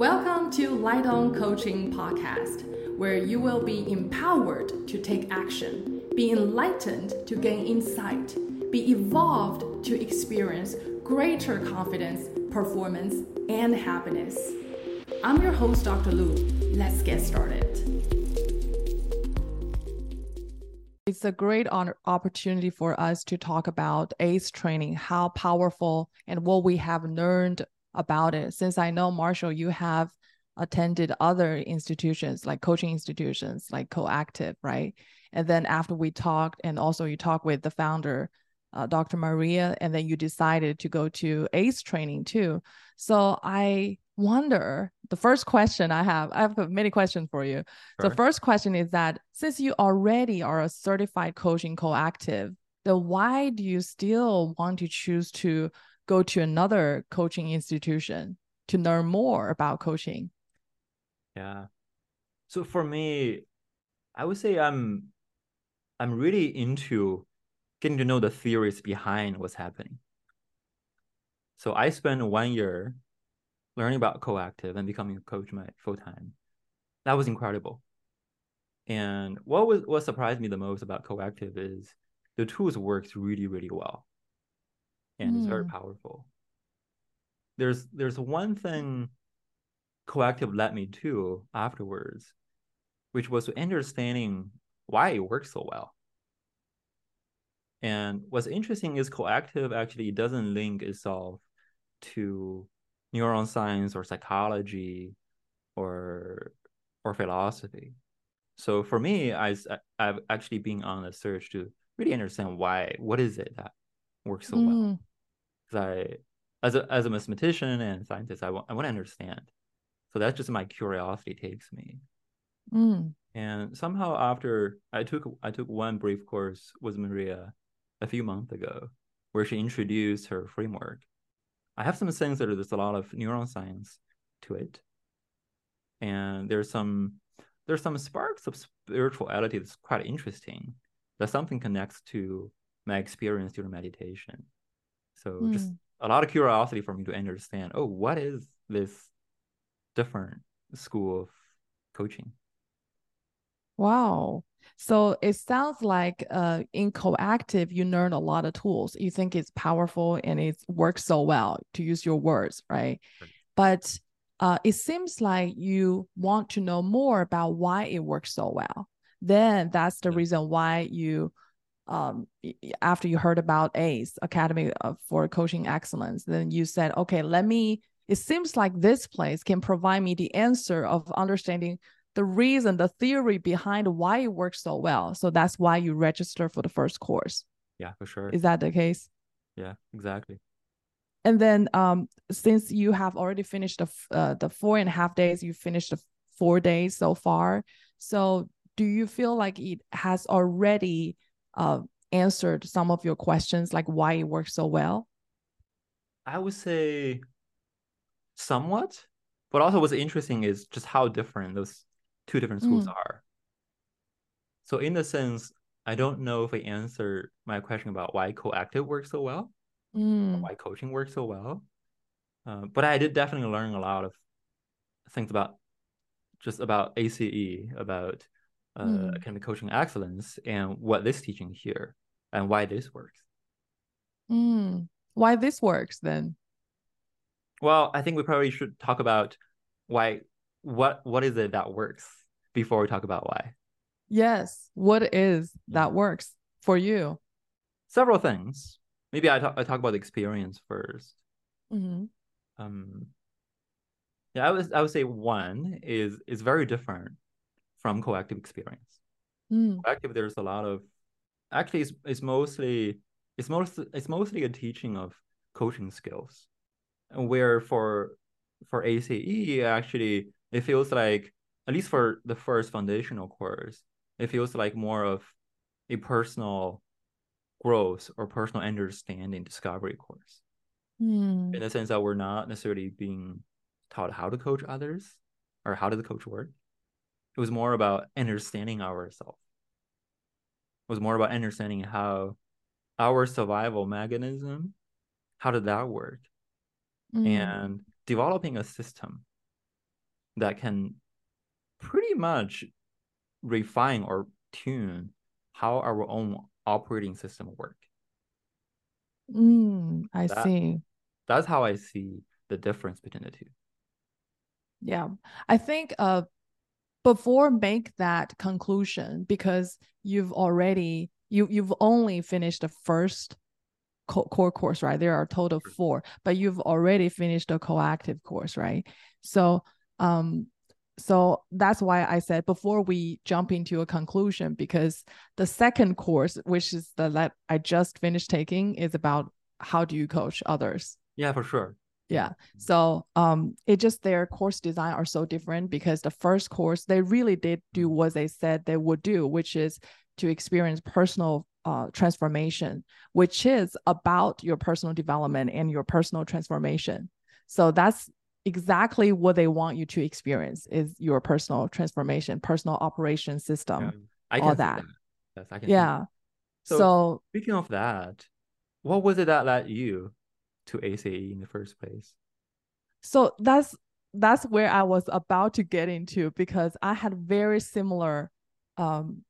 Welcome to Light On Coaching Podcast, where you will be empowered to take action, be enlightened to gain insight, be evolved to experience greater confidence, performance, and happiness. I'm your host, Dr. Lu. Let's get started. It's a great opportunity for us to talk about ACE training, how powerful and what we have learned about it since I know Marshal, you have attended other institutions like coaching institutions like Coactive, right? And then after we talked, and also you talked with the founder, uh, Dr. Maria, and then you decided to go to ACE training too. So I wonder the first question I have, I have many questions for you. Sure. The first question is that since you already are a certified coaching Coactive, then why do you still want to choose to go to another coaching institution to learn more about coaching? Yeah. So for me, I would say I'm I'm really into getting to know the theories behind what's happening. So I spent one year learning about coactive and becoming a coach my full time. That was incredible. And what was what surprised me the most about coactive is the tools works really, really well and mm. it's very hmm. powerful. There's there's one thing coactive led me to afterwards, which was understanding why it works so well. And what's interesting is coactive actually doesn't link itself to neuroscience or psychology or or philosophy. So for me, I, I've actually been on a search to really understand why, what is it that works so mm. well because I, as a as a mathematician and scientist, I want I want to understand. So that's just my curiosity takes me. Mm. And somehow after I took I took one brief course with Maria a few months ago, where she introduced her framework. I have some sense that there's a lot of neuroscience to it, and there's some there's some sparks of spirituality that's quite interesting. That something connects to my experience during meditation. So mm. just a lot of curiosity for me to understand, oh, what is this different school of coaching? Wow. So it sounds like uh, in coactive, you learn a lot of tools. You think it's powerful and it works so well, to use your words, right? right. But uh, it seems like you want to know more about why it works so well. Then that's the yeah. reason why you um, after you heard about ACE Academy for Coaching Excellence, then you said, okay, let me. It seems like this place can provide me the answer of understanding the reason, the theory behind why it works so well. So that's why you register for the first course. Yeah, for sure. Is that the case? Yeah, exactly. And then, um, since you have already finished the uh, the four and a half days, you finished the four days so far. So, do you feel like it has already uh, answered some of your questions, like why it works so well? I would say somewhat, but also what's interesting is just how different those two different schools mm. are. So in the sense, I don't know if I answered my question about why coactive works so well, mm. why coaching works so well. Uh, but I did definitely learn a lot of things about just about ACE, about uh, mm. academic coaching excellence and what this teaching here and why this works. Mm. Why this works then? Well, I think we probably should talk about why what what is it that works before we talk about why. Yes, what is that works for you? Several things. Maybe I talk I talk about the experience 1st mm-hmm. Um, yeah, I would I would say one is is very different from coactive experience. Mm. Coactive, there's a lot of actually it's, it's mostly it's most it's mostly a teaching of coaching skills. Where for for ACE actually it feels like at least for the first foundational course, it feels like more of a personal growth or personal understanding discovery course. Mm. In the sense that we're not necessarily being taught how to coach others or how does the coach work, it was more about understanding ourselves. It was more about understanding how our survival mechanism, how did that work? Mm. And developing a system that can pretty much refine or tune how our own operating system work. Mm, I That- see. That's how I see the difference between the two. Yeah. I think uh before make that conclusion because you've already you you've only finished the first co- core course, right? There are a total of four, but you've already finished the coactive course, right? So um so that's why I said before we jump into a conclusion, because the second course, which is the that I just finished taking, is about how do you coach others. Yeah, for sure. Yeah. So um it just their course design are so different because the first course they really did do what they said they would do, which is to experience personal uh transformation, which is about your personal development and your personal transformation. So that's exactly what they want you to experience is your personal transformation, personal operation system. Yeah. I all that. that. Yes, I can Yeah. So, So- Speaking of that, what was it that led you to ACE in the first place? so that's that's where I was about to get into because I had very similar um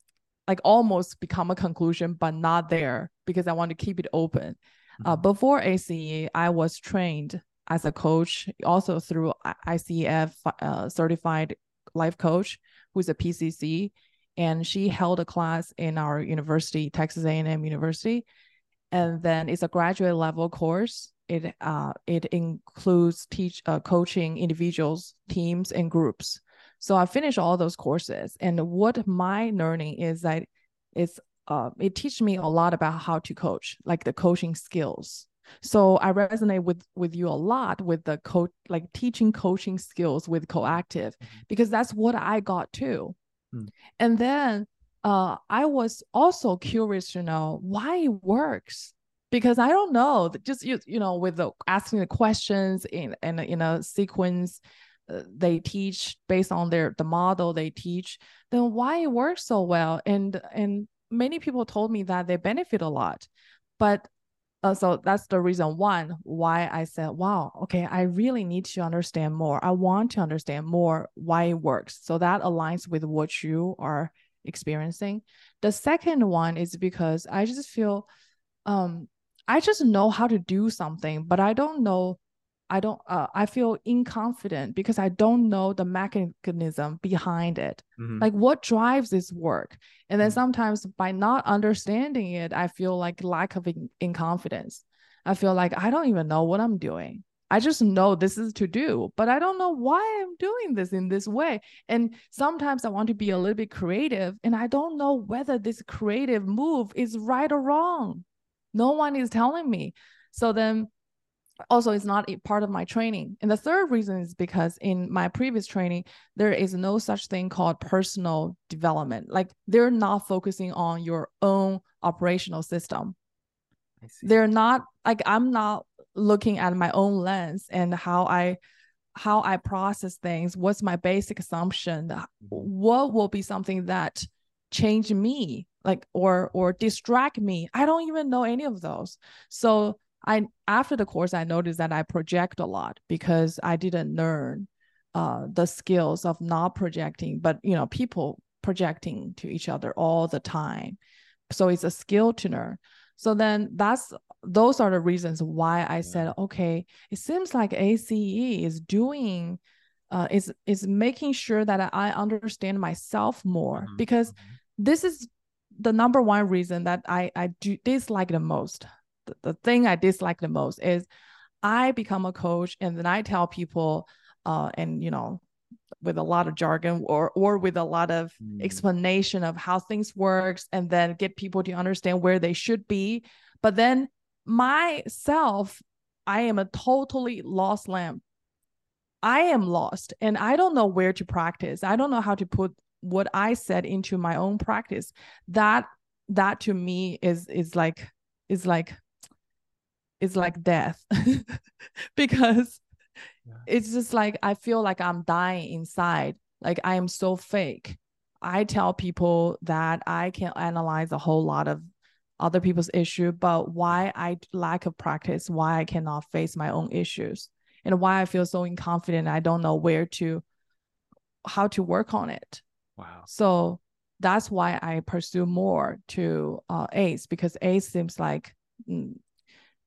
like almost become a conclusion but not there because I want to keep it open. Uh, Mhm. before ACE, I was trained as a coach, also through ICF uh, certified life coach, who's a PCC, and she held a class in our university, Texas A&M University, and then it's a graduate level course. It uh it includes teach uh, coaching individuals, teams, and groups. So I finished all those courses, and what my learning is that it's uh, it teaches me a lot about how to coach, like the coaching skills. So I resonate with with you a lot with the coach, like teaching coaching skills with coactive, because that's what I got too. Mm. And then uh, I was also curious to know why it works because I don't know. Just you you know with the asking the questions in in a, in a sequence uh, they teach based on their the model they teach then why it works so well? And and many people told me that they benefit a lot but uh, so that's the reason one why i said wow okay i really need to understand more. I want to understand more why it works. So that aligns with what you are experiencing. The second one is because i just feel um i just know how to do something but i don't know I don't uh, I feel inconfident because I don't know the mechanism behind it. Mhm. Like what drives this work? And then Mhm. sometimes by not understanding it, I feel like lack of in, in confidence. I feel like I don't even know what I'm doing. I just know this is to do, but I don't know why I'm doing this in this way. And sometimes I want to be a little bit creative and I don't know whether this creative move is right or wrong. No one is telling me. So then also it's not a part of my training. And the third reason is because in my previous training there is no such thing called personal development. Like they're not focusing on your own operational system. They're not like i'm not looking at my own lens and how i how i process things. What's my basic assumption? Mhm. what will be something that change me like or or distract me. I don't even know any of those. So i after the course i noticed that i project a lot because i didn't learn uh the skills of not projecting but you know people projecting to each other all the time. So it's a skill to learn so then that's those are the reasons why i said okay it seems like ace is doing uh, is is making sure that I understand myself more Mhm, because mhm. This is the number one reason that I I do dislike the most. The, the thing I dislike the most is I become a coach and then I tell people uh and you know with a lot of jargon or or with a lot of Mm. explanation of how things works and then get people to understand where they should be but then myself I am a totally lost lamb I am lost and I don't know where to practice. I don't know how to put what I said into my own practice. That that to me is is like is like is like death because Yeah. it's just like I feel like I'm dying inside. Like I am so fake. I tell people that I can analyze a whole lot of other people's issue, but why I lack of practice, why I cannot face my own issues and why I feel so inconfident. I don't know where to how to work on it. Wow. So that's why I pursue more to uh, ACE because ACE seems like mm,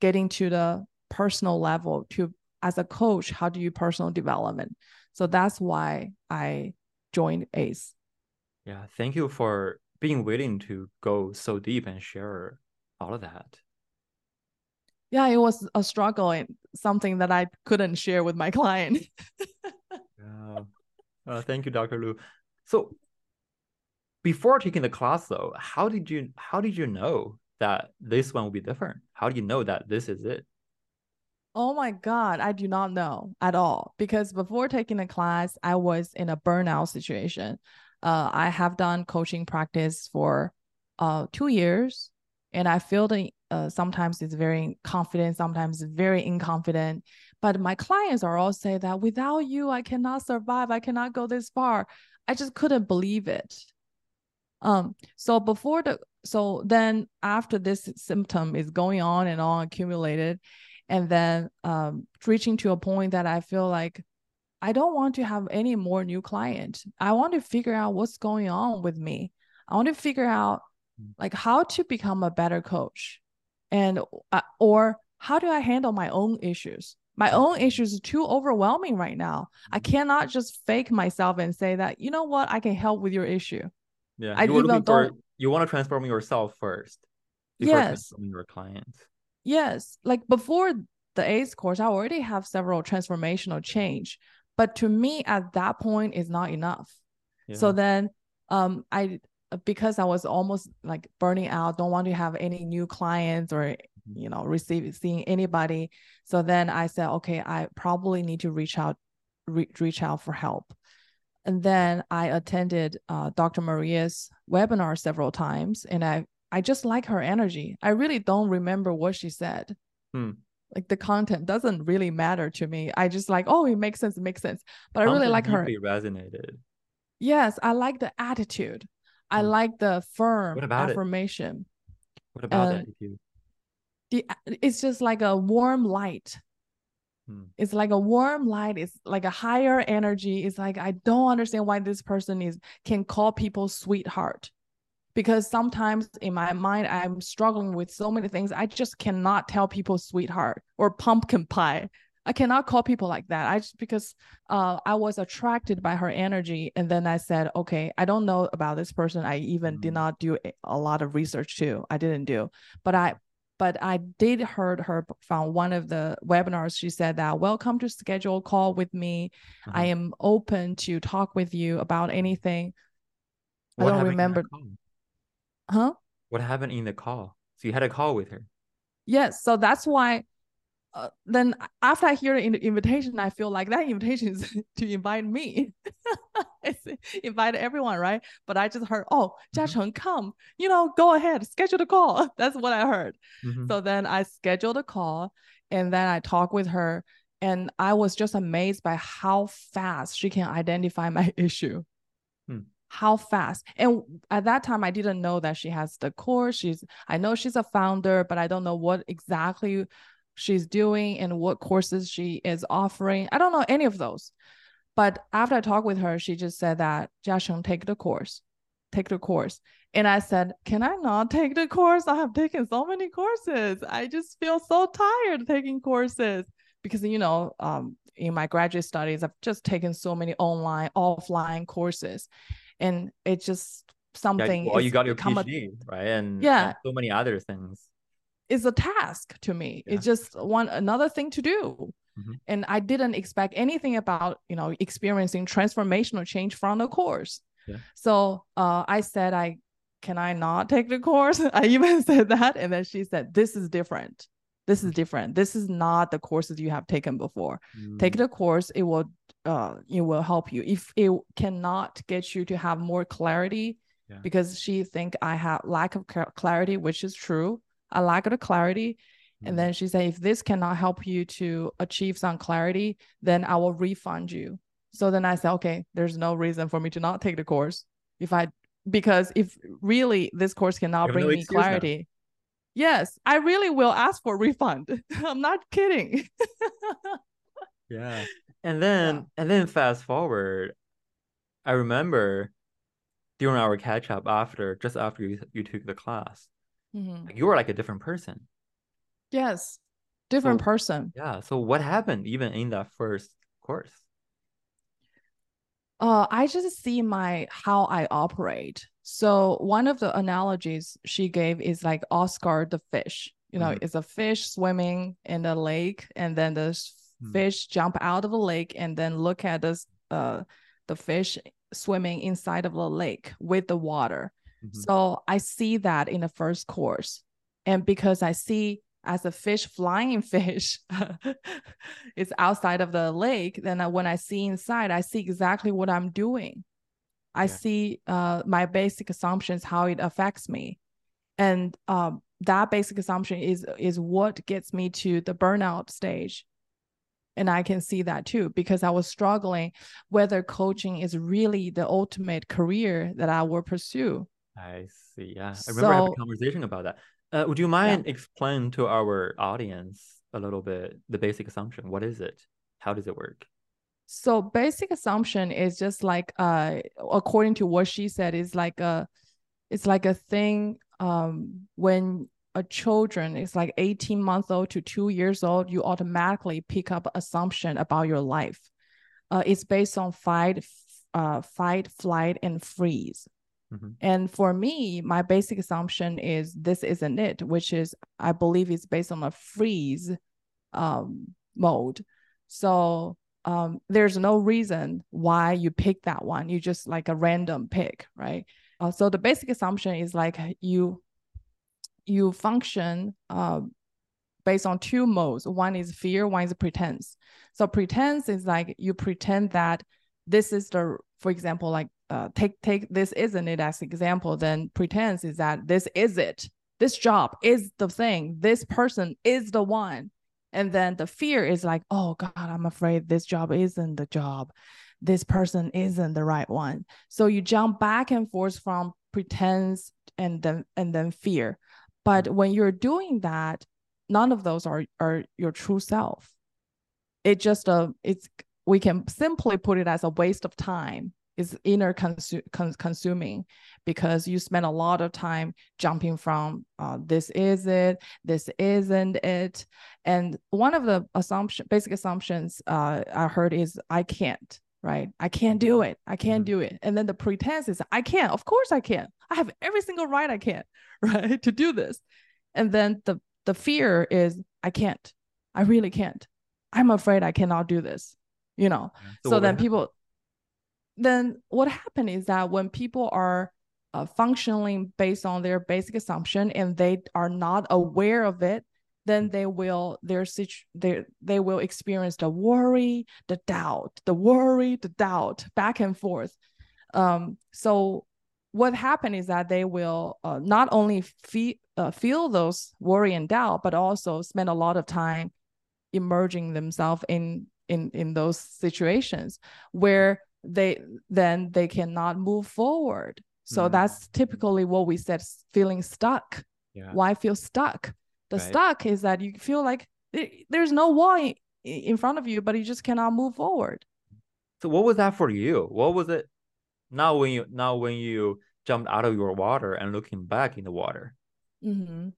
getting to the personal level to as a coach, how do you personal development? So that's why I joined ACE. Yeah, thank you for being willing to go so deep and share all of that. Yeah, it was a struggle and something that I couldn't share with my client. yeah. Uh, thank you, Dr. Lu. So before taking the class though, how did you how did you know that this one will be different? How do you know that this is it? Oh my God, I do not know at all because before taking the class, I was in a burnout situation. Uh, I have done coaching practice for uh, two years, and I feel that uh, sometimes it's very confident, sometimes very inconfident. But my clients are all say that without you, I cannot survive. I cannot go this far. I just couldn't believe it. Um, so before the so then after this symptom is going on and on accumulated, and then um, reaching to a point that I feel like I don't want to have any more new clients. I want to figure out what's going on with me. I want to figure out mm. like how to become a better coach, and uh, or how do I handle my own issues. My own issues are too overwhelming right now. I mm. cannot just fake myself and say that you know what I can help with your issue. Yeah, I you even for, you want to transform yourself first. yes. Transforming your clients. Yes, like before the ACE course, I already have several transformational change, but to me at that point is not enough. Yeah. So then, um, I because I was almost like burning out, don't want to have any new clients or mm-hmm. you know receive seeing anybody. So then I said, okay, I probably need to reach out, re- reach out for help. And then I attended uh, Dr. Maria's webinar several times, and I I just like her energy. I really don't remember what she said. Hmm. Like the content doesn't really matter to me. I just like, oh, it makes sense, it makes sense. But content I really like her. Resonated. Yes, I like the attitude. I hmm. like the firm what about affirmation. It? What about uh, that? The it's just like a warm light. Hmm. It's like a warm light. It's like a higher energy. It's like I don't understand why this person is can call people sweetheart because sometimes in my mind i'm struggling with so many things i just cannot tell people sweetheart or pumpkin pie i cannot call people like that i just because uh, i was attracted by her energy and then i said okay i don't know about this person i even mm. did not do a lot of research too i didn't do but i but I did heard her from one of the webinars. She said that welcome to schedule a call with me. Uh-huh. I am open to talk with you about anything. What I don't remember. Huh? What happened in the call? So you had a call with her. Yes. So that's why. Uh, then after I hear the invitation, I feel like that invitation is to invite me. it's invite everyone, right? But I just heard, oh, Jia Cheng, mm-hmm. come. You know, go ahead, schedule the call. That's what I heard. Mm-hmm. So then I scheduled a call, and then I talked with her, and I was just amazed by how fast she can identify my issue. Hmm how fast and at that time i didn't know that she has the course she's i know she's a founder but i don't know what exactly she's doing and what courses she is offering. I don't know any of those. But after i talked with her she just said that jiasheng take the course. Take the course. And i said can i not take the course? I have taken so many courses. I just feel so tired taking courses. Because you know um, in my graduate studies i've just taken so many online offline courses. And it's just something. Yeah, well, you got your PhD, a, right? And yeah, and so many other things. It's a task to me. Yeah. It's just one another thing to do. Mm-hmm. And I didn't expect anything about you know experiencing transformational change from the course. Yeah. So uh, I said, I can I not take the course? I even said that, and then she said, "This is different. This is mm. different. This is not the courses you have taken before. Mm. Take the course. It will uh, it will help you. If it cannot get you to have more clarity, yeah. because she think I have lack of clarity, which is true. I lack of clarity. Mm. And then she said, if this cannot help you to achieve some clarity, then I will refund you. So then I said, okay, there's no reason for me to not take the course. If I because if really this course cannot bring no me clarity, now. yes, I really will ask for refund. I'm not kidding. yeah and then yeah. and then fast forward I remember during our catch up after just after you you took the class, Mhm. like, you were like a different person. Yes, different So- person. Yeah. So what happened even in that first course? Uh, I just see my how I operate. So one of the analogies she gave is like Oscar the fish. You know, Mhm. it's a fish swimming in the lake, and then the s- Hmm. fish jump out of the lake, and then look at this uh the fish swimming inside of the lake with the water. Mhm. So I see that in the first course. And because I see as a fish flying fish is outside of the lake, then I, when I see inside, I see exactly what I'm doing. I Yeah. see uh, my basic assumptions, how it affects me. And um, that basic assumption is is what gets me to the burnout stage. And I can see that too, because I was struggling whether coaching is really the ultimate career that I will pursue. I see. Yeah. I remember having a conversation about that. Uh, would you mind explain to our audience a little bit the basic assumption? What is it? How does it work? So basic assumption is just like uh according to what she said is like a it's like a thing um when a children is like 18 months old to 2 years old you automatically pick up assumption about your life. Uh it's based on fight uh fight flight and freeze. Mhm. And for me, my basic assumption is this isn't it, which is I believe it's based on a freeze um, mode. So um, there's no reason why you pick that one. You just like a random pick, right? Uh, so the basic assumption is like you you function uh, based on two modes. One is fear, one is pretense. So pretense is like you pretend that this is the, for example, like uh, take take this isn't it as example. Then pretense is that this is it. This job is the thing. This person is the one. And then the fear is like, oh God, I'm afraid this job isn't the job. This person isn't the right one. So you jump back and forth from pretense and then and then fear. But when you're doing that, none of those are are your true self. It just uh it's we can simply put it as a waste of time. It's inner consu- con- consuming because you spend a lot of time jumping from uh, this is it, this isn't it, and one of the assumption, basic assumptions uh, I heard is I can't, right? I can't do it. I can't Mhm. do it. And then the pretense is I can't Of course I can. I have every single right I can, right, to do this. And then the the fear is I can't. I really can't. I'm afraid I cannot do this. You know. So, would then people then what happened is that when people are uh, functioning based on their basic assumption and they are not aware of it then they will their situ- they they will experience the worry the doubt the worry the doubt back and forth. Um so what happened is that they will uh, not only fe- uh, feel those worry and doubt but also spend a lot of time immersing themselves in in in those situations where they then they cannot move forward so Mm. that's typically what we said feeling stuck Yeah. why feel stuck the Right. stuck is that you feel like there's no wall i- in front of you but you just cannot move forward So what was that for you? What was it now when you now when you jumped out of your water and looking back in the water? mm-hmm.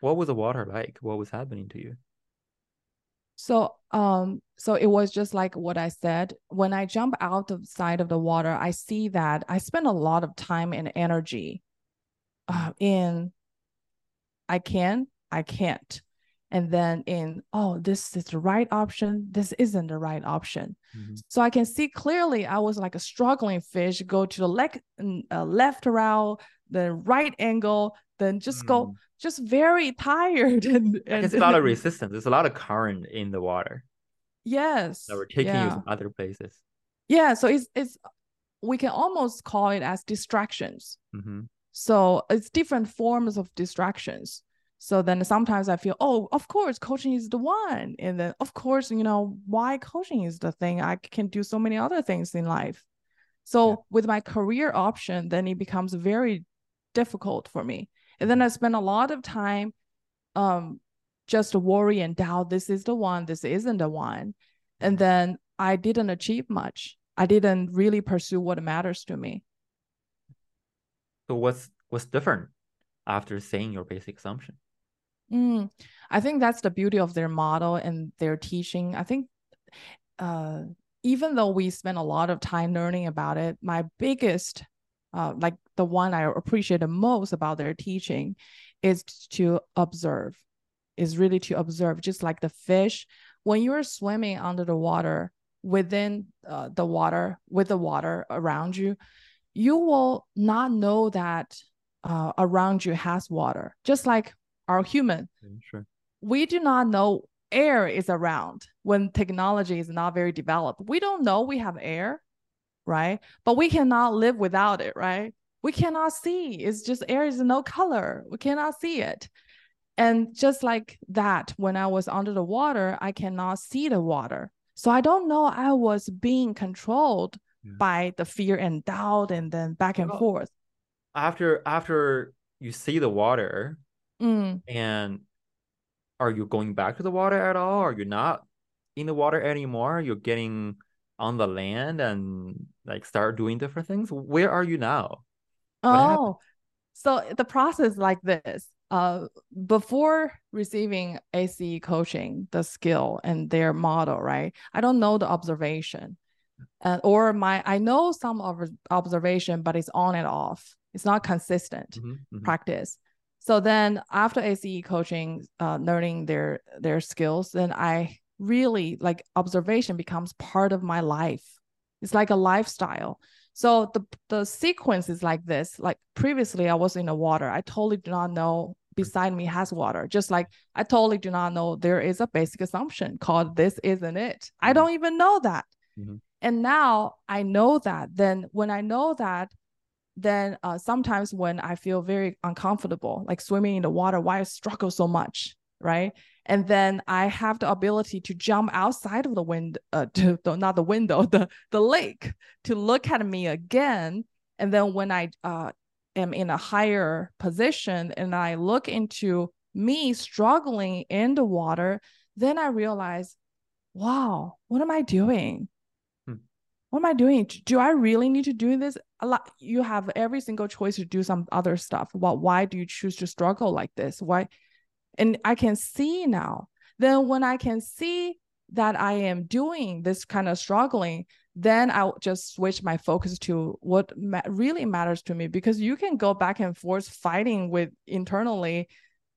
What was the water like? What was happening to you? So um so it was just like what I said. When I jump out of side of the water, I see that I spend a lot of time and energy uh, in I can, I can't. And then in oh, this is the right option, this isn't the right option. Mhm. So I can see clearly I was like a struggling fish, go to the le- uh, left route, the right angle, then just go Mm. just very tired and, and see a lot of resistance. There's a lot of current in the water yes that were taking yeah. you to other places. Yeah, so it's it's we can almost call it as distractions. hmm So it's different forms of distractions. So then sometimes I feel, oh, of course, coaching is the one. And then of course, you know, why coaching is the thing. I can do so many other things in life. So Yeah. with my career option, then it becomes very difficult for me. And then I spent a lot of time um just worry and doubt this is the one, this isn't the one. And then I didn't achieve much. I didn't really pursue what matters to me. So what's what's different after saying your basic assumption? Mm, I think that's the beauty of their model and their teaching. I think uh, even though we spend a lot of time learning about it, my biggest, uh, like the one I appreciate the most about their teaching is to observe, is really to observe, just like the fish. When you're swimming under the water, within uh, the water, with the water around you, you will not know that uh, around you has water, just like our human. Sure. We do not know air is around when technology is not very developed. We don't know we have air, right? But we cannot live without it, right? We cannot see. It's just air is no color. We cannot see it. And just like that, when I was under the water, I cannot see the water. So I don't know I was being controlled yeah. by the fear and doubt and then back and well, forth. After after you see the water mm. and are you going back to the water at all? Are you not in the water anymore? You're getting on the land and like start doing different things. Where are you now? Oh, so the process like this. Uh, before receiving ACE coaching, the skill and their model, right? I don't know the observation, and or my I know some of observation, but it's on and off. It's not consistent mm-hmm, mm-hmm. practice so then after ace coaching uh, learning their their skills then i really like observation becomes part of my life. It's like a lifestyle. So the the sequence is like this. Like previously i was in the water. I totally do not know beside me has water. Just like i totally do not know there is a basic assumption called this isn't it. Mm-hmm. i don't even know that. Mm-hmm. and now i know that. Then when i know that then uh, sometimes when I feel very uncomfortable, like swimming in the water, why I struggle so much, right? And then I have the ability to jump outside of the window, uh, to, not the window, the the lake, to look at me again. And then when I uh, am in a higher position and I look into me struggling in the water, then I realize, wow, what am I doing? what am I doing? Do I really need to do this? A lot you have every single choice to do some other stuff. Well, why do you choose to struggle like this? Why? And I can see now. Then when I can see that I am doing this kind of struggling, then I'll just switch my focus to what ma- really matters to me because you can go back and forth fighting with internally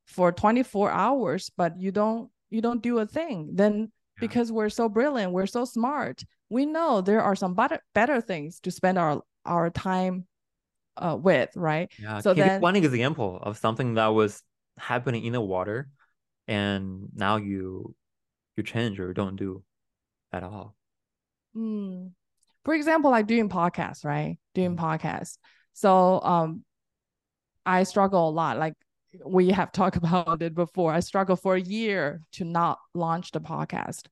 for 24 hours, but you don't you don't do a thing. Then yeah. because we're so brilliant, we're so smart, we know there are some better better things to spend our our time uh, with, right? Yeah. So then one example of something that was happening in the water, and now you you change or don't do at all. Mm. For example, like doing podcasts, right? Doing mm. podcasts. So um, I struggle a lot. Like we have talked about it before. I struggled for a year to not launch the podcast.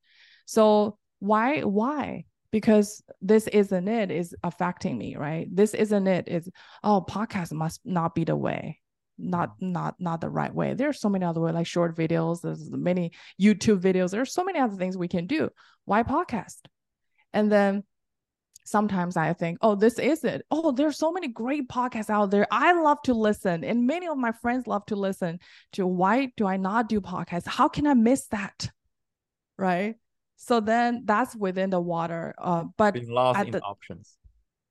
So why why because this isn't it is affecting me right this isn't it is oh podcast must not be the way not not not the right way. There's so many other ways like short videos there's many youtube videos there's so many other things we can do. Why podcast? And then sometimes i think oh this is it. Oh there's so many great podcasts out there. I love to listen and many of my friends love to listen to why do i not do podcasts? How can i miss that? Right? So then that's within the water. Uh, but being lost in the, options.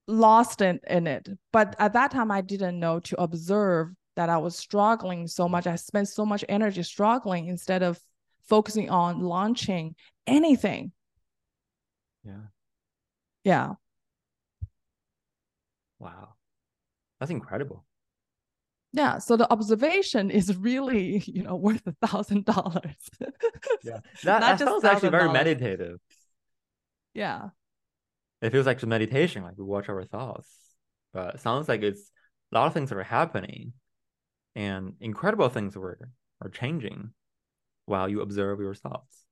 Lost in, in it. But at that time, I didn't know to observe that I was struggling so much. I spent so much energy struggling instead of focusing on launching anything. Yeah. Yeah. Wow. That's incredible yeah so the observation is really you know worth a thousand dollars yeah that, that sounds actually very meditative yeah it feels like meditation like we watch our thoughts but it sounds like it's a lot of things are happening and incredible things were are changing while you observe your thoughts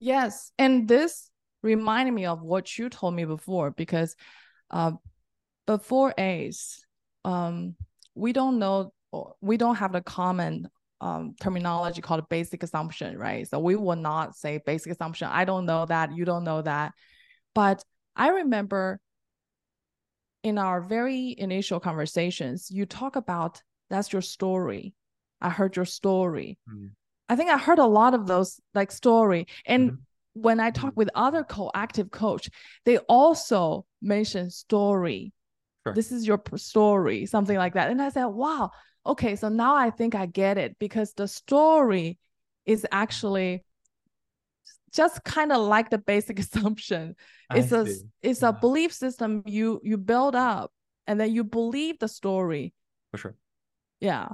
yes and this reminded me of what you told me before because uh, before ace um we don't know we don't have the common um, terminology called basic assumption, right? So we will not say basic assumption. I don't know that. You don't know that. But I remember in our very initial conversations, you talk about that's your story. I heard your story. Mm. I think I heard a lot of those like story. And Mhm. when I talk with other co-active coach, they also mention story. Sure. This is your story, something like that. And I said, wow, okay, so now I think I get it because the story is actually just kind of like the basic assumption. It's a see. it's Yeah. a belief system you you build up and then you believe the story. for sure. Yeah.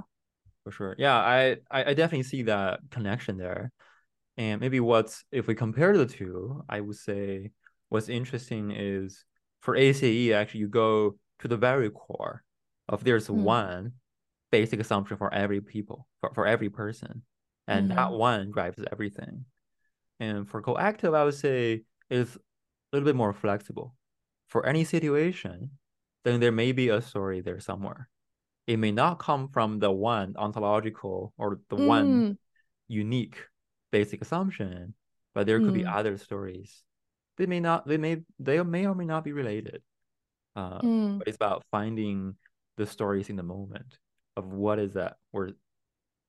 For sure. Yeah, I, I definitely see that connection there. And maybe what's if we compare the two, I would say what's interesting is for ACE, actually you go to the very core of there's Mm. one basic assumption for every people, for, for every person. And that Mhm. one drives everything. And for coactive, I would say is a little bit more flexible. For any situation, then there may be a story there somewhere. It may not come from the one ontological or the one Mm, unique basic assumption, but there could be Mm. other stories. They may not, they may, they may or may not be related. Uh, mm, but it's about finding the stories in the moment of what is that we're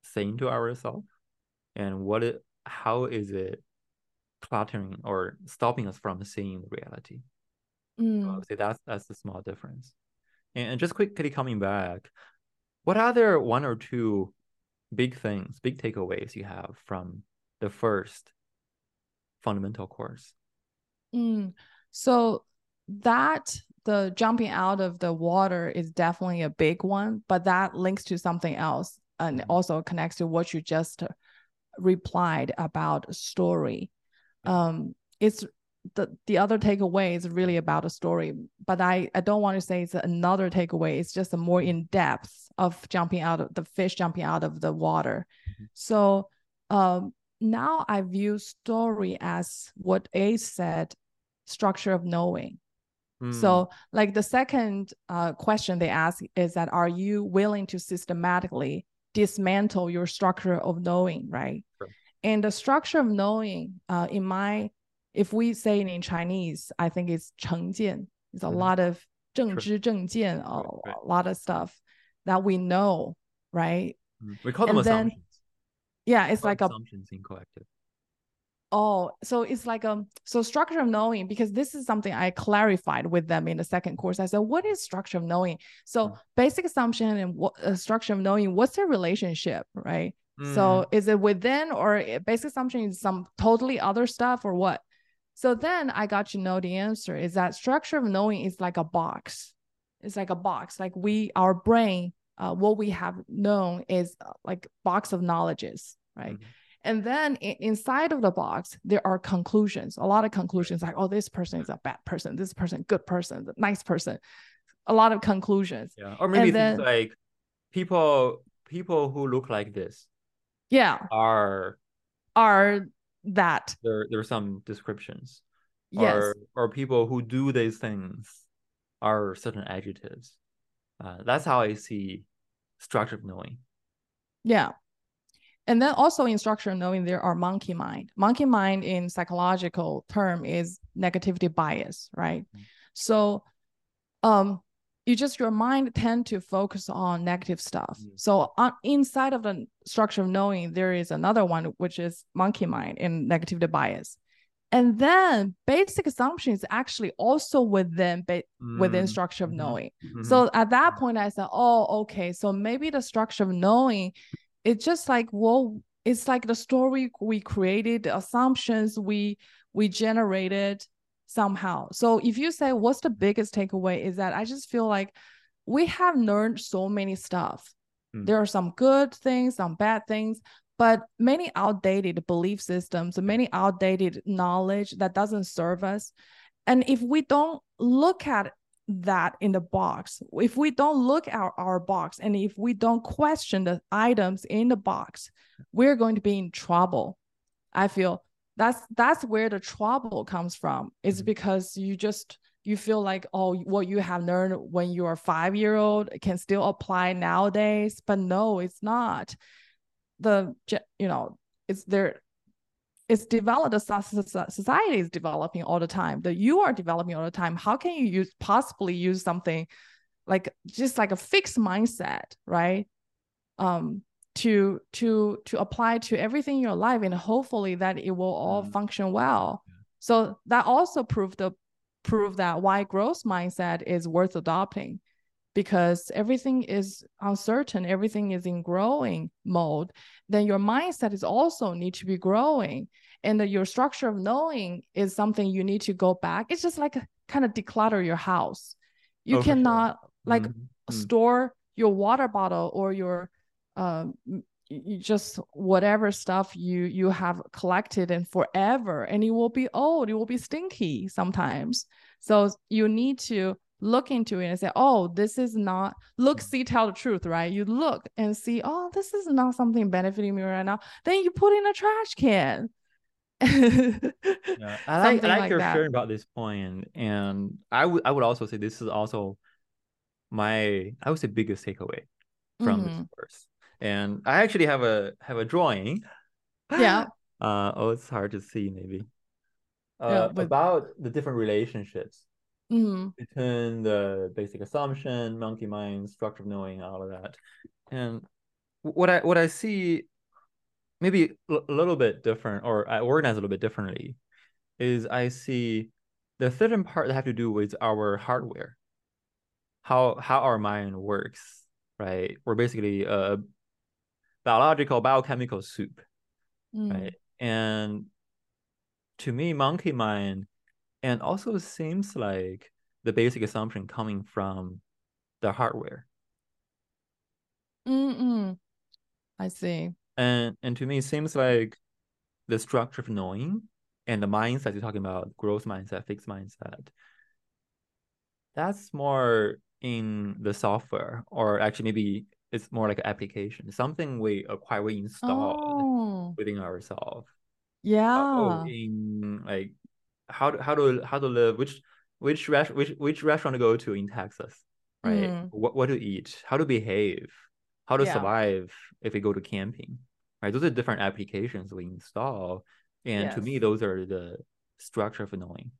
saying to ourselves and what it, how is it cluttering or stopping us from seeing the reality. So mm. say that's that's the small difference. And, just quickly coming back, what other one or two big things, big takeaways you have from the first fundamental course? Mm. So that the jumping out of the water is definitely a big one, but that links to something else and Mhm. also connects to what you just replied about story. Um, it's the the other takeaway is really about a story, but I I don't want to say it's another takeaway. It's just a more in depth of jumping out of the fish jumping out of the water. Mhm. So um, now I view story as what A said, structure of knowing. Mm, So, like the second uh, question they ask is that are you willing to systematically dismantle your structure of knowing, right? Sure. And the structure of knowing, uh, in my, if we say it in Chinese, I think it's 成见. It's a Mhm. lot of 正 Sure. 知正见, a, right. a lot of stuff that we know, right? mm. we call them and then- assumptions. Yeah, it's Call like a assumptions in collective. Oh, so it's like um so structure of knowing because this is something I clarified with them in the second course. I said, what is structure of knowing? So Mm. basic assumption and what uh, structure of knowing, what's their relationship, right? Mm, So is it within or i- basic assumption is some totally other stuff or what? So then I got to know the answer is that structure of knowing is like a box. It's like a box. Like we, our brain, uh, what we have known is uh, like box of knowledges, right? Mhm. And then inside of the box, there are conclusions. A lot of conclusions like, oh, this person is a bad person, this person, good person, nice person. A lot of conclusions. yeah, or maybe then- things like people people who look like this Yeah, are are that. there. There are some descriptions. Yes. or or people who do these things are certain adjectives. Uh, that's how I see structured knowing. Yeah. And then also in structure of knowing there are monkey mind. Monkey mind in psychological term is negativity bias, right? Mhm. So um you just your mind tend to focus on negative stuff. Mhm. So on inside of the structure of knowing there is another one which is monkey mind in negativity bias. And then basic assumption is actually also within ba- within Mm, structure of mhm, knowing. mhm. So at that point, I said, oh, okay. So maybe the structure of knowing, it's just like, well, it's like the story we created, the assumptions we we generated somehow. So if you say what's the biggest takeaway is that I just feel like we have learned so many stuff. Mm. There are some good things, some bad things, but many outdated belief systems, many outdated knowledge that doesn't serve us. And if we don't look at that in the box, if we don't look at our box and if we don't question the items in the box, we're going to be in trouble. I feel that's that's where the trouble comes from. Is Mhm. because you just you feel like oh what you have learned when you're five year old can still apply nowadays, but no, it's not. The you know it's there it's developed the society is developing all the time that you are developing all the time how can you use possibly use something like just like a fixed mindset right um to to to apply to everything in your life and hopefully that it will all mm. function well yeah. so that also proved the prove that why growth mindset is worth adopting because everything is uncertain everything is in growing mode then your mindset is also need to be growing and the, your structure of knowing is something you need to go back it's just like kind of declutter your house you oh, cannot sure. like mm-hmm. store your water bottle or your um you just whatever stuff you you have collected and forever and it will be old it will be stinky sometimes so you need to look into it and say, oh, this is not look, see, tell the truth, right? You look and see, oh, this is not something benefiting me right now. Then you put in a trash can. yeah, I like, I like, like your sharing about this point, and I would I would also say this is also my I would say biggest takeaway from mm-hmm. this course. And I actually have a have a drawing. Yeah. Uh oh, it's hard to see maybe. Uh, yeah, but... about the different relationships mm-hmm. between the basic assumption, monkey mind, structure of knowing, all of that. And what I what I see maybe a little bit different or I organize a little bit differently is I see the third part that have to do with our hardware. How how our mind works, right? We're basically a biological biochemical soup, mm. right? And to me, monkey mind and also seems like the basic assumption coming from the hardware. Mm-mm. I see. And and to me, it seems like the structure of knowing and the mindset you're talking about, growth mindset, fixed mindset. That's more in the software, or actually maybe it's more like an application, something we acquire, we install oh. within ourselves. Yeah. Uh, in like how to how to how to live which which res- which which restaurant to go to in Texas, right? Mm. What what to eat, how to behave, how to yeah. survive if we go to camping, right? Those are different applications we install, and yes. to me, those are the structure of knowing.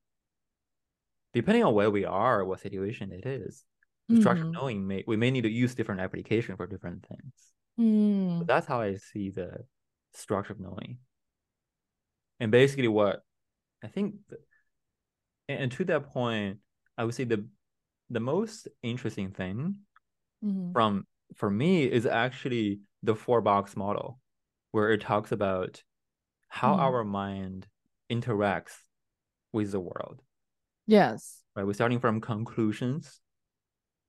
Depending on where we are, what situation it is, mm-hmm. structure knowing may we may need to use different application for different things. Mm. So that's how I see the structure of knowing. And basically, what I think, and to that point, I would say the the most interesting thing mm-hmm. from for me is actually the four box model, where it talks about how mm-hmm. our mind interacts with the world. Yes. Right. We're starting from conclusions.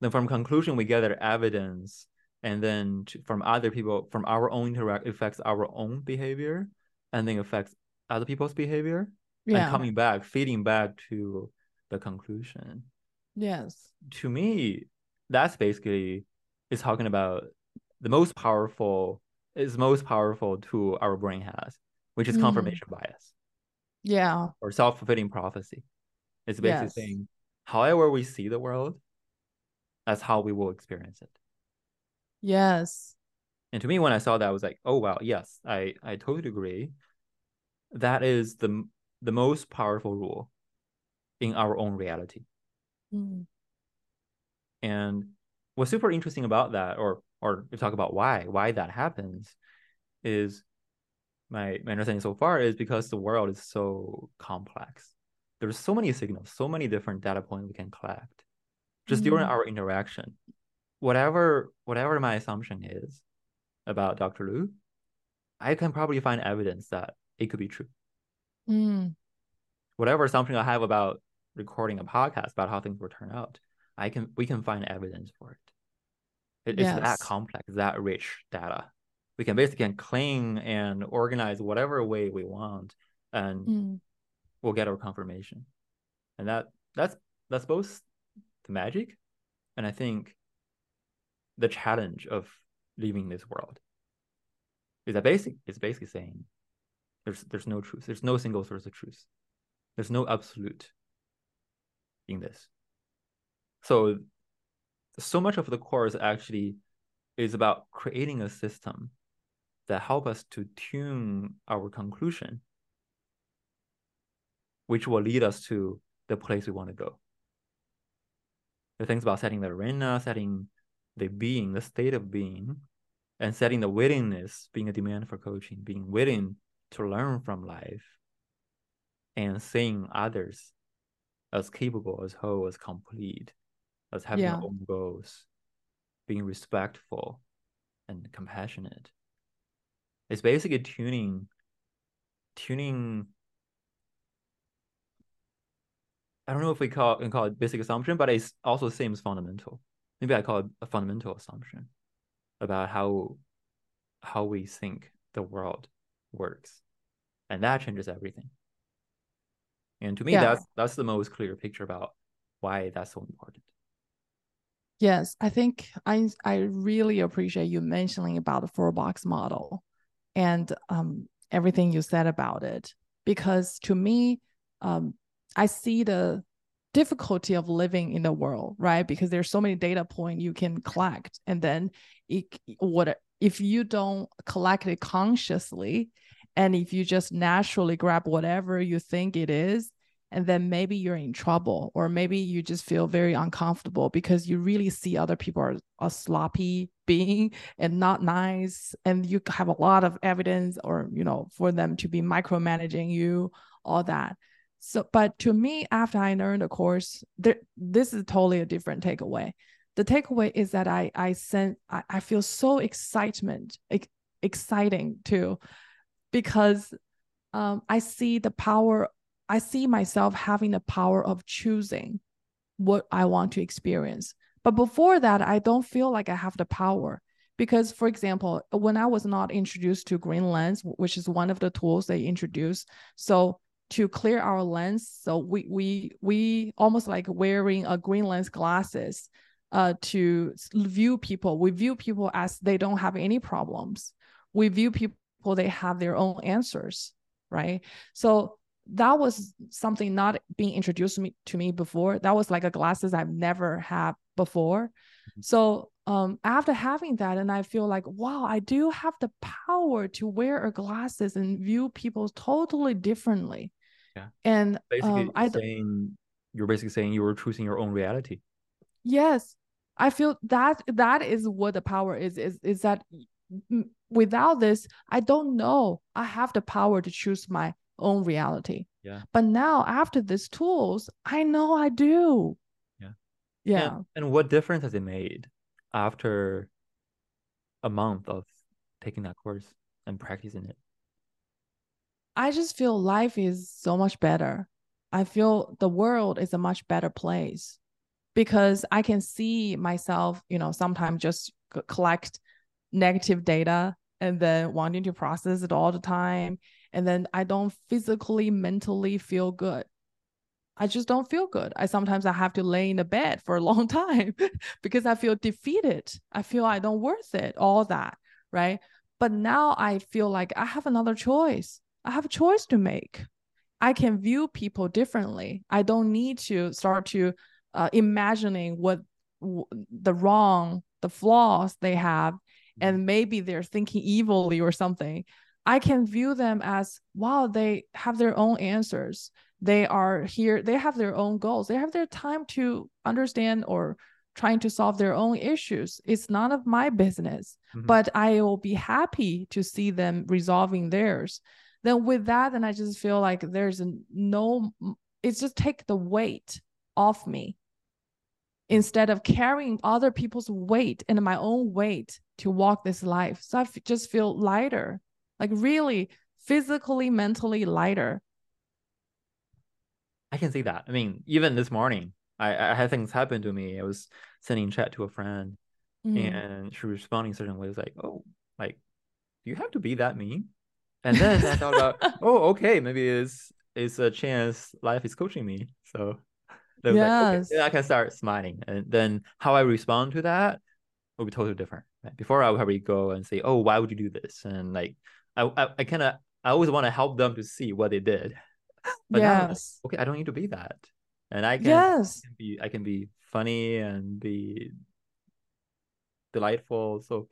Then from conclusion, we gather evidence, and then to, from other people, from our own interact affects our own behavior, and then affects other people's behavior yeah. and coming back, feeding back to the conclusion. Yes. To me, that's basically is talking about the most powerful is most powerful tool our brain has, which is mm. confirmation bias. Yeah. Or self-fulfilling prophecy. It's basically yes. saying however we see the world, that's how we will experience it. Yes. And to me, when I saw that, I was like, oh wow, yes, I I totally agree. That is the the most powerful rule in our own reality. Mm. And what's super interesting about that, or or to talk about why why that happens, is my my understanding so far is because the world is so complex. There's so many signals, so many different data points we can collect just mm-hmm. during our interaction. Whatever whatever my assumption is about Dr. Lu, I can probably find evidence that it could be true. Mm. Whatever assumption I have about recording a podcast about how things will turn out, I can we can find evidence for it. it yes. It's that complex, that rich data. We can basically clean and organize whatever way we want, and mm. we'll get our confirmation. And that that's that's both the magic, and I think the challenge of leaving this world is that basic it's basically saying there's there's no truth. There's no single source of truth. There's no absolute in this. So so much of the course actually is about creating a system that help us to tune our conclusion which will lead us to the place we want to go. The things about setting the arena, setting the being, the state of being, and setting the willingness, being a demand for coaching, being willing to learn from life, and seeing others as capable, as whole, as complete, as having Yeah. their own goals, being respectful and compassionate. It's basically tuning, tuning. I don't know if we call can call it basic assumption, but it also seems fundamental. Maybe I call it a fundamental assumption about how how we think the world works, and that changes everything. And to me, Yeah. that's that's the most clear picture about why that's so important. Yes, I think I I really appreciate you mentioning about the four box model and um, everything you said about it because to me, um, I see the difficulty of living in the world, right? Because there's so many data point you can collect, and then it, what if you don't collect it consciously, and if you just naturally grab whatever you think it is, and then maybe you're in trouble or maybe you just feel very uncomfortable because you really see other people are a sloppy being and not nice and you have a lot of evidence or you know for them to be micromanaging you all that so but to me after i learned the course there this is totally a different takeaway the takeaway is that i i sent i, I feel so excitement ex- exciting too because um, i see the power I see myself having the power of choosing what I want to experience. But before that, I don't feel like I have the power. Because, for example, when I was not introduced to green lens, which is one of the tools they introduced, so to clear our lens, so we we we almost like wearing a green lens glasses uh, to view people. We view people as they don't have any problems. We view people they have their own answers, right? So that was something not being introduced to me, to me before. That was like a glasses I've never had before. Mm-hmm. So um, after having that, and I feel like, wow, I do have the power to wear a glasses and view people totally differently. Yeah. And Basically, um, I saying you're basically saying you were choosing your own reality. yes, I feel that that is what the power is. Is is that without this, I don't know. I have the power to choose my own reality. Yeah. But now after these tools, I know I do. Yeah. Yeah. And, and what difference has it made after a month of taking that course and practicing it? I just feel life is so much better. I feel the world is a much better place because I can see myself, you know, sometimes just collect negative data and then wanting to process it all the time. And then I don't physically, mentally feel good. I just don't feel good. I sometimes I have to lay in the bed for a long time because I feel defeated. I feel I don't worth it, all that, right? But now I feel like I have another choice. I have a choice to make. I can view people differently. I don't need to start to uh, imagining what w- the wrong, the flaws they have, and maybe they're thinking evilly or something. I can view them as wow, they have their own answers. They are here, they have their own goals. They have their time to understand or trying to solve their own issues. It's none of my business, Mhm. but I will be happy to see them resolving theirs. Then with that, then I just feel like there's no, it's just take the weight off me instead of carrying other people's weight and my own weight to walk this life. So I f- just feel lighter, like really physically, mentally lighter. I can see that. I mean, even this morning, I, I had things happen to me. I was sending chat to a friend Mm. and she was responding certain ways like, oh, like, do you have to be that mean? And then I thought about, oh, okay, maybe it's it's a chance life is coaching me. So then I like, okay, I can start smiling. And then how I respond to that will be totally different. Right? Before I would probably go and say, oh, why would you do this? And like I I, I kinda I always want to help them to see what they did. But now yes. okay, I don't need to be that. And I can Yes. can be I can be funny and be delightful. So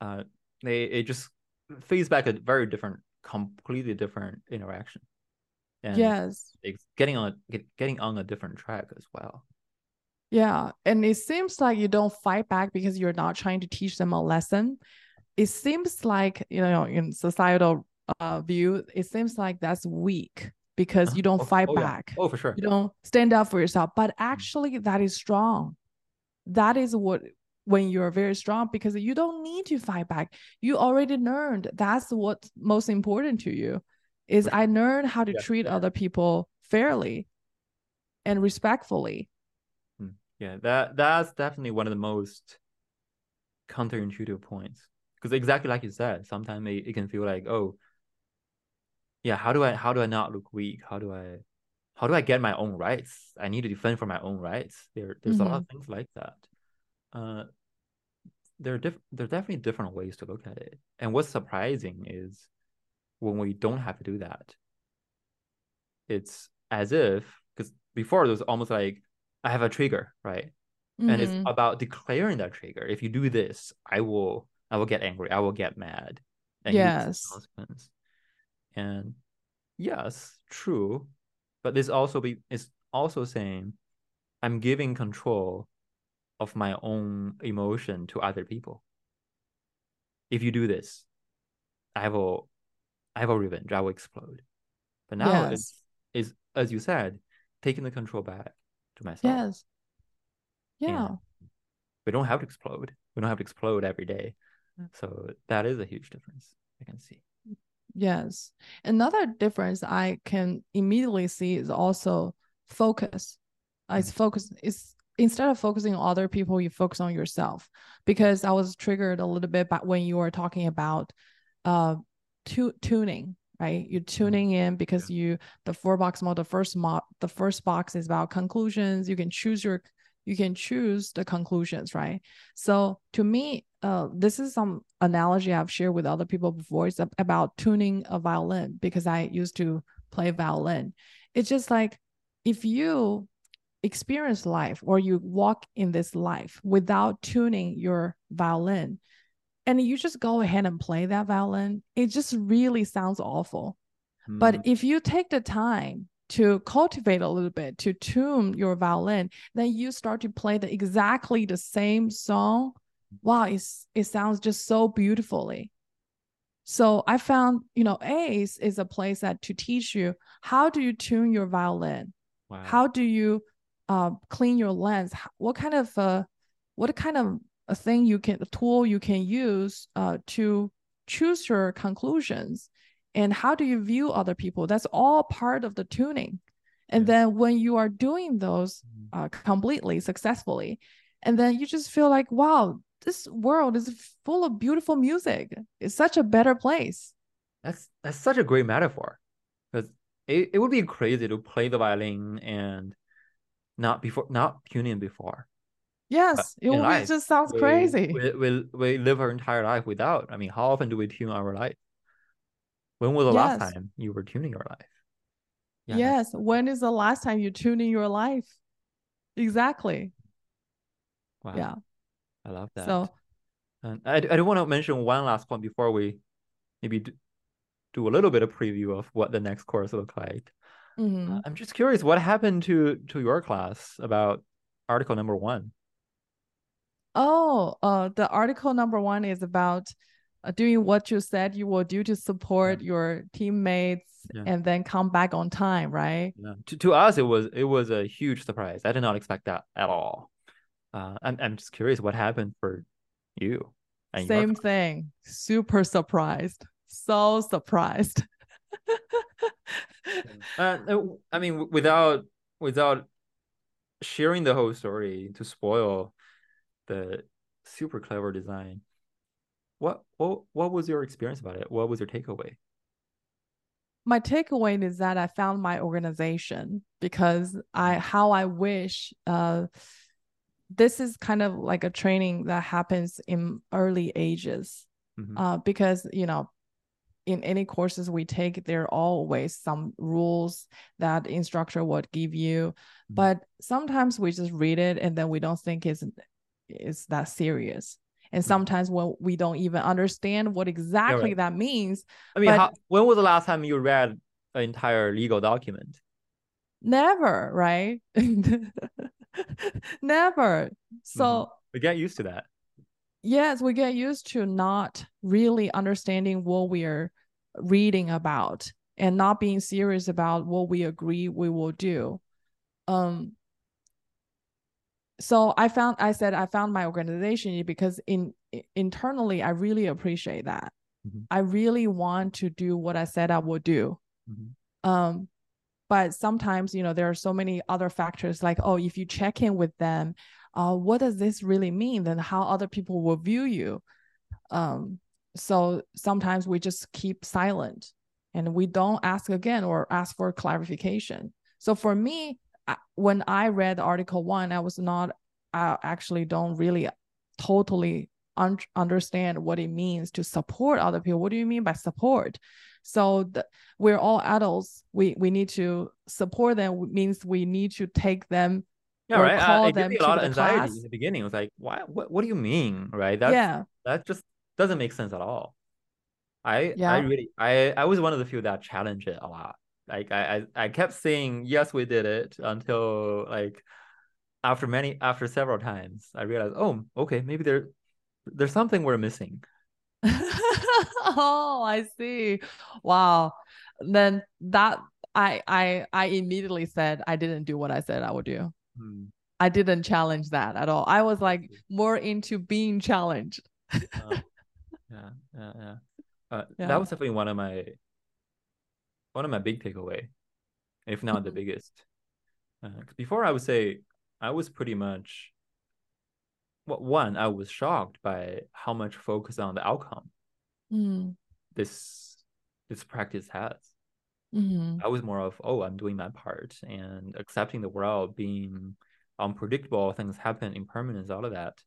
uh they it just feeds back a very different, completely different interaction. and yes it's getting on get, getting on a different track as well. Yeah. And it seems like you don't fight back because you're not trying to teach them a lesson. It seems like, you know, in societal uh, view, it seems like that's weak because you don't Oh, fight oh, yeah. back. Oh, for sure. You don't stand up for yourself. But actually, that is strong. That is what when you're very strong because you don't need to fight back. You already learned. That's what's most important to you. Is I learned how to Yeah. treat other people fairly and respectfully. Hmm. Yeah, that that's definitely one of the most counterintuitive points. Because exactly like you said, sometimes it, it can feel like, oh, yeah, how do I how do I not look weak? How do I how do I get my own rights? I need to defend for my own rights. There there's a lot of mm-hmm. things like that. Uh there are diff- there are definitely different ways to look at it. And what's surprising is when we don't have to do that. It's as if because before it was almost like I have a trigger, right? and it's Mhm. about declaring that trigger. If you do this, I will I will get angry. I will get mad. And you face the Yes. And yes, true. But this also be is also saying I'm giving control of my own emotion to other people. If you do this, I will I will revenge. I will explode. But now yes. it's is as you said, taking the control back to myself. Yes. Yeah. Yeah. we don't have to explode. We don't have to explode every day. So that is a huge difference I can see. Yes. Another difference I can immediately see is also focus. Uh, It's focus is instead of focusing on other people, you focus on yourself. Because I was triggered a little bit by when you were talking about uh tu- tuning, right? You're tuning in because you the four box model, the first mo- the first box is about conclusions. You can choose your you can choose the conclusions, right? So to me, uh, this is some analogy I've shared with other people before. It's about tuning a violin because I used to play violin. It's just like if you experience life or you walk in this life without tuning your violin and you just go ahead and play that violin, it just really sounds awful. But Mm, if you take the time to cultivate a little bit, to tune your violin, then you start to play the exactly the same song. Wow, it's, it sounds just so beautifully. So I found, you know, ACE is a place that to teach you how do you tune your violin? wow. How do you uh, clean your lens? What kind of uh, what kind of a thing you can a tool you can use uh, to choose your conclusions? And how do you view other people? That's all part of the tuning. And Yeah. then when you are doing those Mm, uh, completely successfully, and then you just feel like, wow, this world is full of beautiful music. It's such a better place. That's that's such a great metaphor. Because it, it would be crazy to play the violin and not before not tuning before. Yes, uh, it be, life, just sounds We- crazy. We, we we live our entire life without. I mean, how often do we tune our life? When was the last time you were tuning your life? Yeah, yes. When is the last time you tuned in your life? Exactly. Wow. Yeah. I love that. So And I, I do want to mention one last point before we maybe do, do a little bit of preview of what the next course look like. Mhm. I'm just curious, what happened to to your class about article number one? oh, uh, the article number one is about uh, doing what you said you will do to support your teammates Yeah. and then come back on time, right? Yeah. To to us, it was it was a huge surprise. I did not expect that at all. Uh, I'm I'm just curious what happened for you. Same thing. Super surprised. So surprised. Uh, I mean, without without sharing the whole story to spoil the super clever design, what what what was your experience about it? What was your takeaway? my takeaway is that I found my organization because I how I wish uh this is kind of like a training that happens in early ages Mhm. uh because you know in any courses we take there are always some rules that instructor would give you Mhm. but sometimes we just read it and then we don't think it's it's that serious and Mhm. sometimes when we don't even understand what exactly right. that means I mean, how, when was the last time you read an entire legal document. Never, right? Never. So Mhm. we get used to that. yes, we get used to not really understanding what we are reading about and not being serious about what we agree we will do. Um so I found I said I found my organization because in internally I really appreciate that. Mhm. I really want to do what I said I would do. Mhm. Um but sometimes you know there are so many other factors like oh if you check in with them uh what does this really mean then how other people will view you um so sometimes we just keep silent and we don't ask again or ask for clarification so for me when i read article 1 i was not i actually don't really totally un- understand what it means to support other people what do you mean by support so the, we're all adults we we need to support them means we need to take them Yeah, right. Call it gave me a lot of anxiety class. in the beginning. It was like, why? What? What do you mean? Right? That's, yeah that just doesn't make sense at all. I Yeah. I really I I was one of the few that challenged it a lot. Like I I, I kept saying yes, we did it until like after many after several times, I realized, oh, okay, maybe there there's something we're missing. oh i see wow then that i i i immediately said i didn't do what i said i would do Hmm. i didn't challenge that at all i was like more into being challenged Uh, yeah, yeah, yeah. Uh, Yeah. That was definitely one of my one of my big takeaway, if not the Mhm. biggest. Uh, before, I would say I was pretty much. Well, one, I was shocked by how much focus on the outcome mm, this this practice has. mhm, I was more of, oh, I'm doing my part and accepting the world being unpredictable, things happen, impermanence, all of that.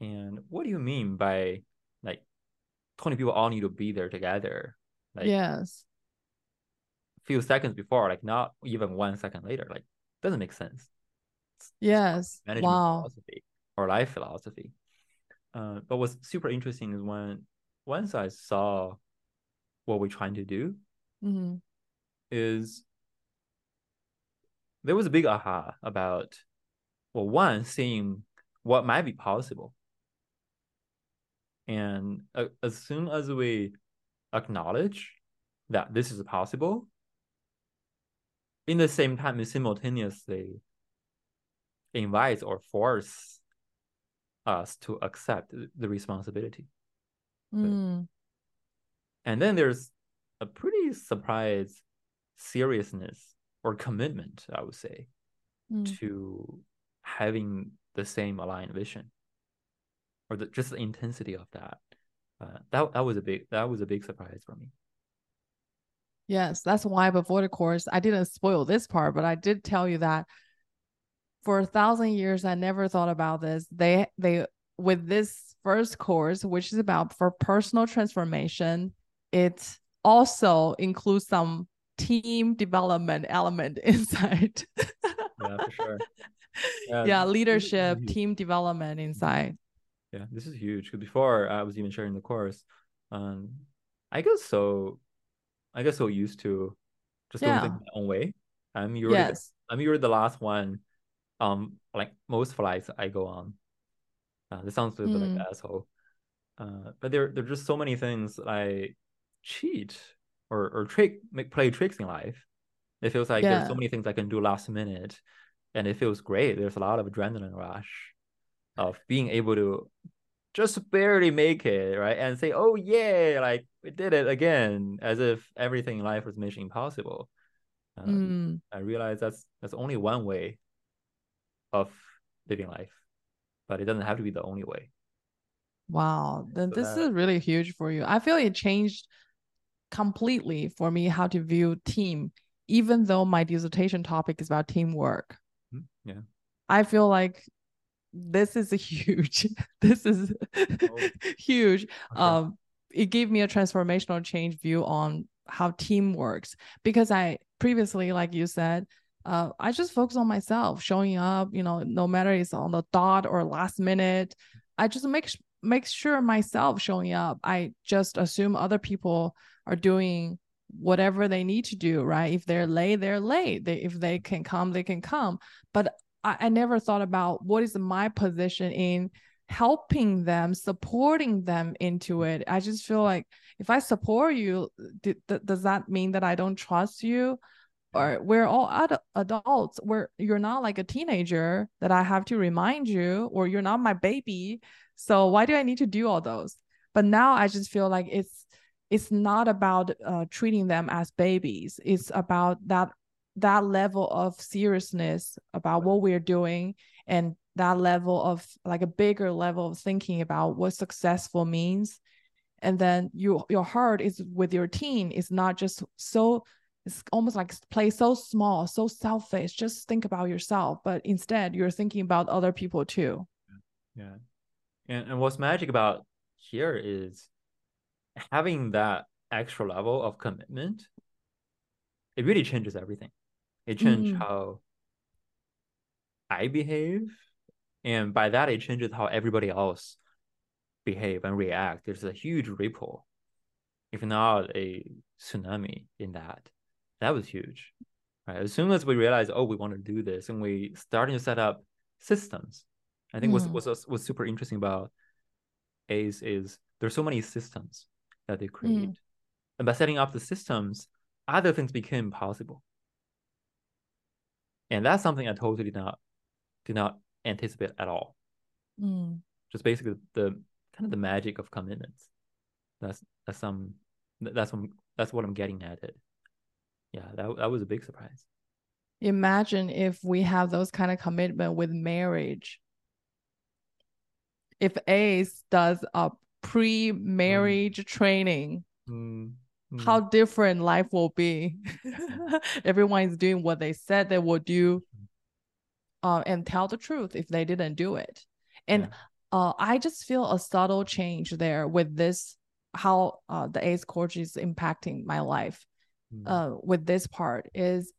And what do you mean by 20 people all need to be there together? Like yes a few seconds before, like not even one second later, like doesn't make sense. It's- it's yes management wow philosophy or life philosophy. Uh, but what's super interesting is when once I saw what we're trying to do, Mhm, is there was a big aha about well one seeing what might be possible and uh, as soon as we acknowledge that this is possible in the same time it simultaneously invites or force us to accept the responsibility. Mm, and then there's a pretty surprise seriousness or commitment i would say mm. to having the same aligned vision or the, just the intensity of that uh, that that was a big that was a big surprise for me Yes, that's why before the course, I didn't spoil this part, but I did tell you that for a thousand years, I never thought about this. They they with this first course, which is about for personal transformation, it also includes some team development element inside. yeah for sure yeah, this leadership, team development inside. Yeah this is huge because before i was even sharing the course um i guess so i guess so used to just doing Yeah. things my own way i'm usually Yes. I'm usually the last one. Um, like most flights I go on. Uh, this sounds a little bit like Mm. an asshole. Uh, but there there are just so many things I cheat or or trick make play tricks in life. It feels like there's so many things I can do last minute, and it feels great. There's a lot of adrenaline rush of being able to just barely make it right and say, "Oh yeah, like we did it again," as if everything in life was mission impossible. Uh, Mm. I realize that's that's only one way of living life, but it doesn't have to be the only way. Wow, then So this that- is really huge for you. I feel it changed completely for me how to view team, even though my dissertation topic is about teamwork. Mhm, Yeah. I feel like this is a huge, this is huge. for sure. Um, it gave me a transformational change view on how team works because I previously, like you said, uh, I just focus on myself, showing up. You know, no matter it's on the dot or last minute, I just make make sure myself showing up. I just assume other people are doing whatever they need to do, right? If they're late, they're late. They, if they can come, they can come. But I, I never thought about what is my position in helping them, supporting them into it. I just feel like if I support you, th- does that mean that I don't trust you? Or we're all ad- adults. We're you're not like a teenager that I have to remind you, or you're not my baby. So why do I need to do all those? But now I just feel like it's it's not about uh, treating them as babies. It's about that that level of seriousness about what we're doing and that level of like a bigger level of thinking about what successful means. And then you your heart is with your team. Is not just so it's almost like play so small so selfish. Just think about yourself. But instead you're thinking about other people too. Yeah. And, and what's magic about here is having that extra level of commitment it really changes everything it changed mm. how i behave and by that it changes how everybody else behave and react there's a huge ripple if not a tsunami in that that was huge right as soon as we realized oh we want to do this and we starting to set up systems i think mm. what's, what's what's super interesting about ace is there's so many systems that they create mm. and by setting up the systems other things became possible and that's something i totally did not did not anticipate at all. Mm. Just basically the kind of the magic of commitments. That's that's some that's what that's what I'm getting at it. Yeah, that that was a big surprise. Imagine if we have those kind of commitment with marriage. If Ace does a pre-marriage mm. training, mm. Mm. how different life will be. Everyone is doing what they said they will do uh, and tell the truth if they didn't do it. And yeah. uh, I just feel a subtle change there with this, how uh, the ACE course is impacting my life mm. uh, with this part is,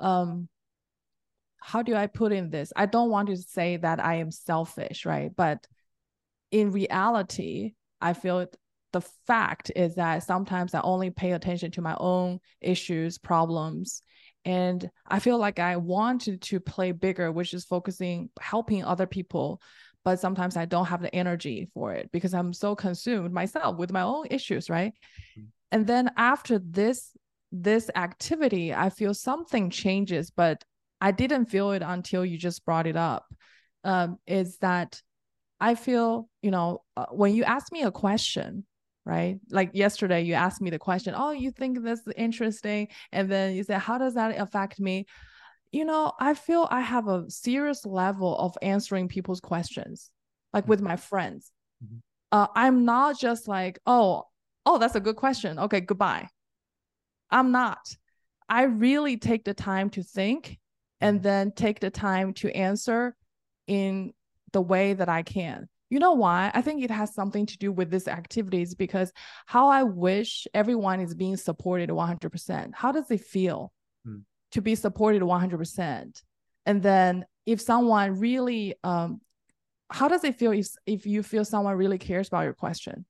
um, how do I put in this? I don't want to say that I am selfish, right? But in reality, I feel the fact is that sometimes I only pay attention to my own issues, problems, and i feel like i wanted to play bigger which is focusing helping other people but sometimes i don't have the energy for it because i'm so consumed myself with my own issues right mm-hmm. and then after this this activity i feel something changes but i didn't feel it until you just brought it up um, is that i feel you know uh, when you ask me a question right? Like yesterday, you asked me the question, Oh, you think this is interesting? And then you said, How does that affect me? You know, I feel I have a serious level of answering people's questions, like with my friends. Mm-hmm. Uh, I'm not just like, Oh, oh, that's a good question. Okay, goodbye. I'm not. I really take the time to think and mm-hmm. then take the time to answer in the way that I can. You know why? I think it has something to do with this activities because how I wish everyone is being supported 100%. How does it feel hmm. to be supported 100%? And then if someone really, um, how does it feel if, if you feel someone really cares about your question?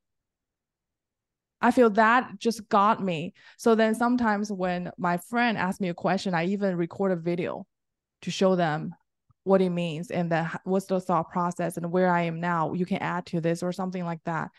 I feel that just got me. So then sometimes when my friend asks me a question, I even record a video to show them what it means and that what's the thought process and where I am now. You can add to this or something like that.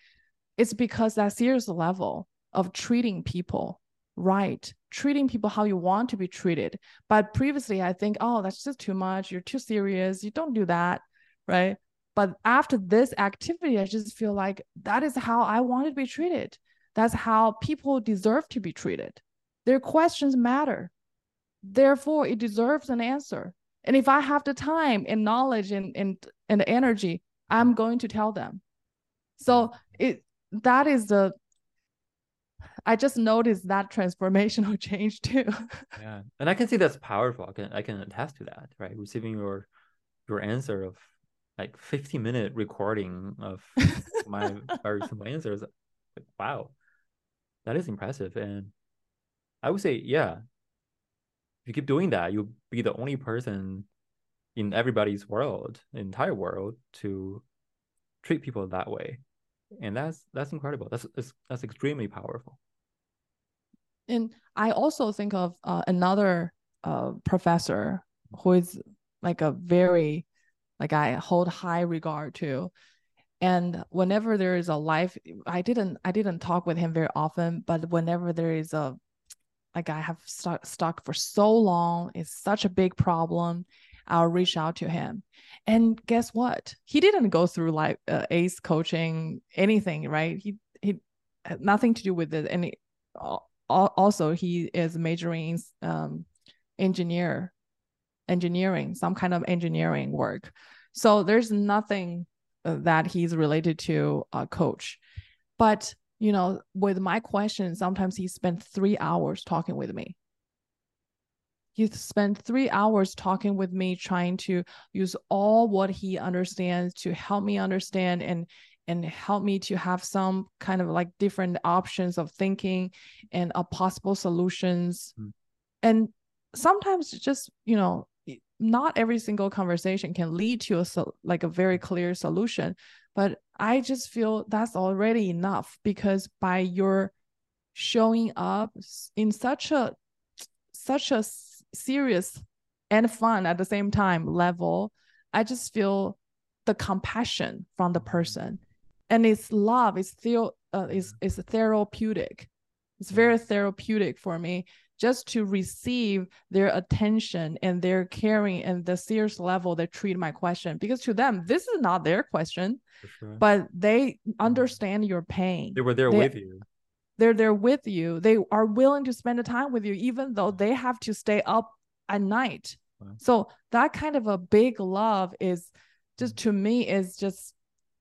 It's because that serious level of treating people right, treating people how you want to be treated. But previously, I think, oh, that's just too much. You're too serious. You don't do that, right? But after this activity, I just feel like that is how I want to be treated. That's how people deserve to be treated. Their questions matter. Therefore, it deserves an answer. And if I have the time and knowledge and and, and the energy, I'm going to tell them. So it that is the I just noticed that transformational change too. yeah. And I can see that's powerful. I can I can attest to that, right? Receiving your your answer of like 15 minute recording of my very simple answers. Like, wow. That is impressive. And I would say, yeah, if you keep doing that, you'll be the only person in everybody's world, the entire world, to treat people that way, and that's that's incredible. That's that's, extremely powerful. And I also think of uh, another uh, professor who is like a very, like I hold high regard to. And whenever there is a life, I didn't I didn't talk with him very often, but whenever there is a like I have stuck stuck for so long, it's such a big problem. I'll reach out to him. And guess what? He didn't go through like uh, ACE coaching, anything, right? He he had nothing to do with it. And also he is majoring in um, engineer, engineering, some kind of engineering work. So there's nothing uh, that he's related to a coach. But you know, with my question, sometimes he spent three hours talking with me he spent three hours talking with me trying to use all what he understands to help me understand and and help me to have some kind of like different options of thinking and a possible solutions mm. and sometimes just you know not every single conversation can lead to a like a very clear solution but i just feel that's already enough because by your showing up in such a such a serious and fun at the same time level, I just feel the compassion from the person, and it's love. It's theo, uh, it's it's therapeutic. It's very therapeutic for me just to receive their attention and their caring and the serious level they treat my question. Because to them this is not their question sure. but they mm-hmm. understand your pain. They were there they, with you. They're there with you. They are willing to spend the time with you even though they have to stay up at night. Wow. so that kind of a big love is just to me is just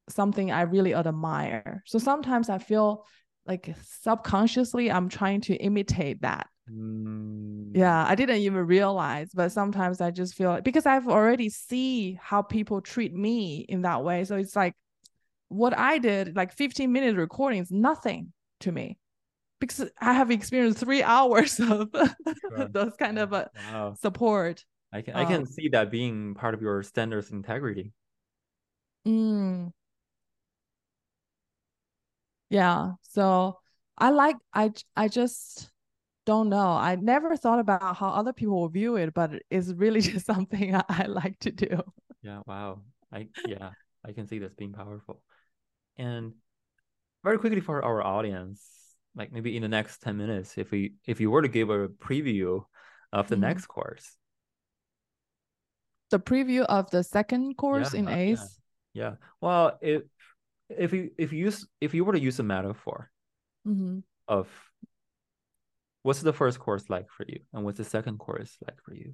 something i really admire. So sometimes i feel like subconsciously i'm trying to imitate that mm. yeah i didn't even realize but sometimes i just feel like because i've already see how people treat me in that way so it's like what i did like 15 minute recording is nothing to me because I have experienced three hours of sure. those kind of uh, wow. support. I can I can um, see that being part of your standards integrity. Mm. Yeah. So I like I I just don't know. I never thought about how other people will view it, but it's really just something I, I like to do. Yeah. Wow. I yeah I can see this being powerful, and very quickly for our audience, like maybe in the next 10 minutes if we if you were to give a preview of the mm-hmm. next course the preview of the second course yeah, in ace yeah. yeah. well if if you if you use if you were to use a metaphor mm-hmm. of what's the first course like for you and what's the second course like for you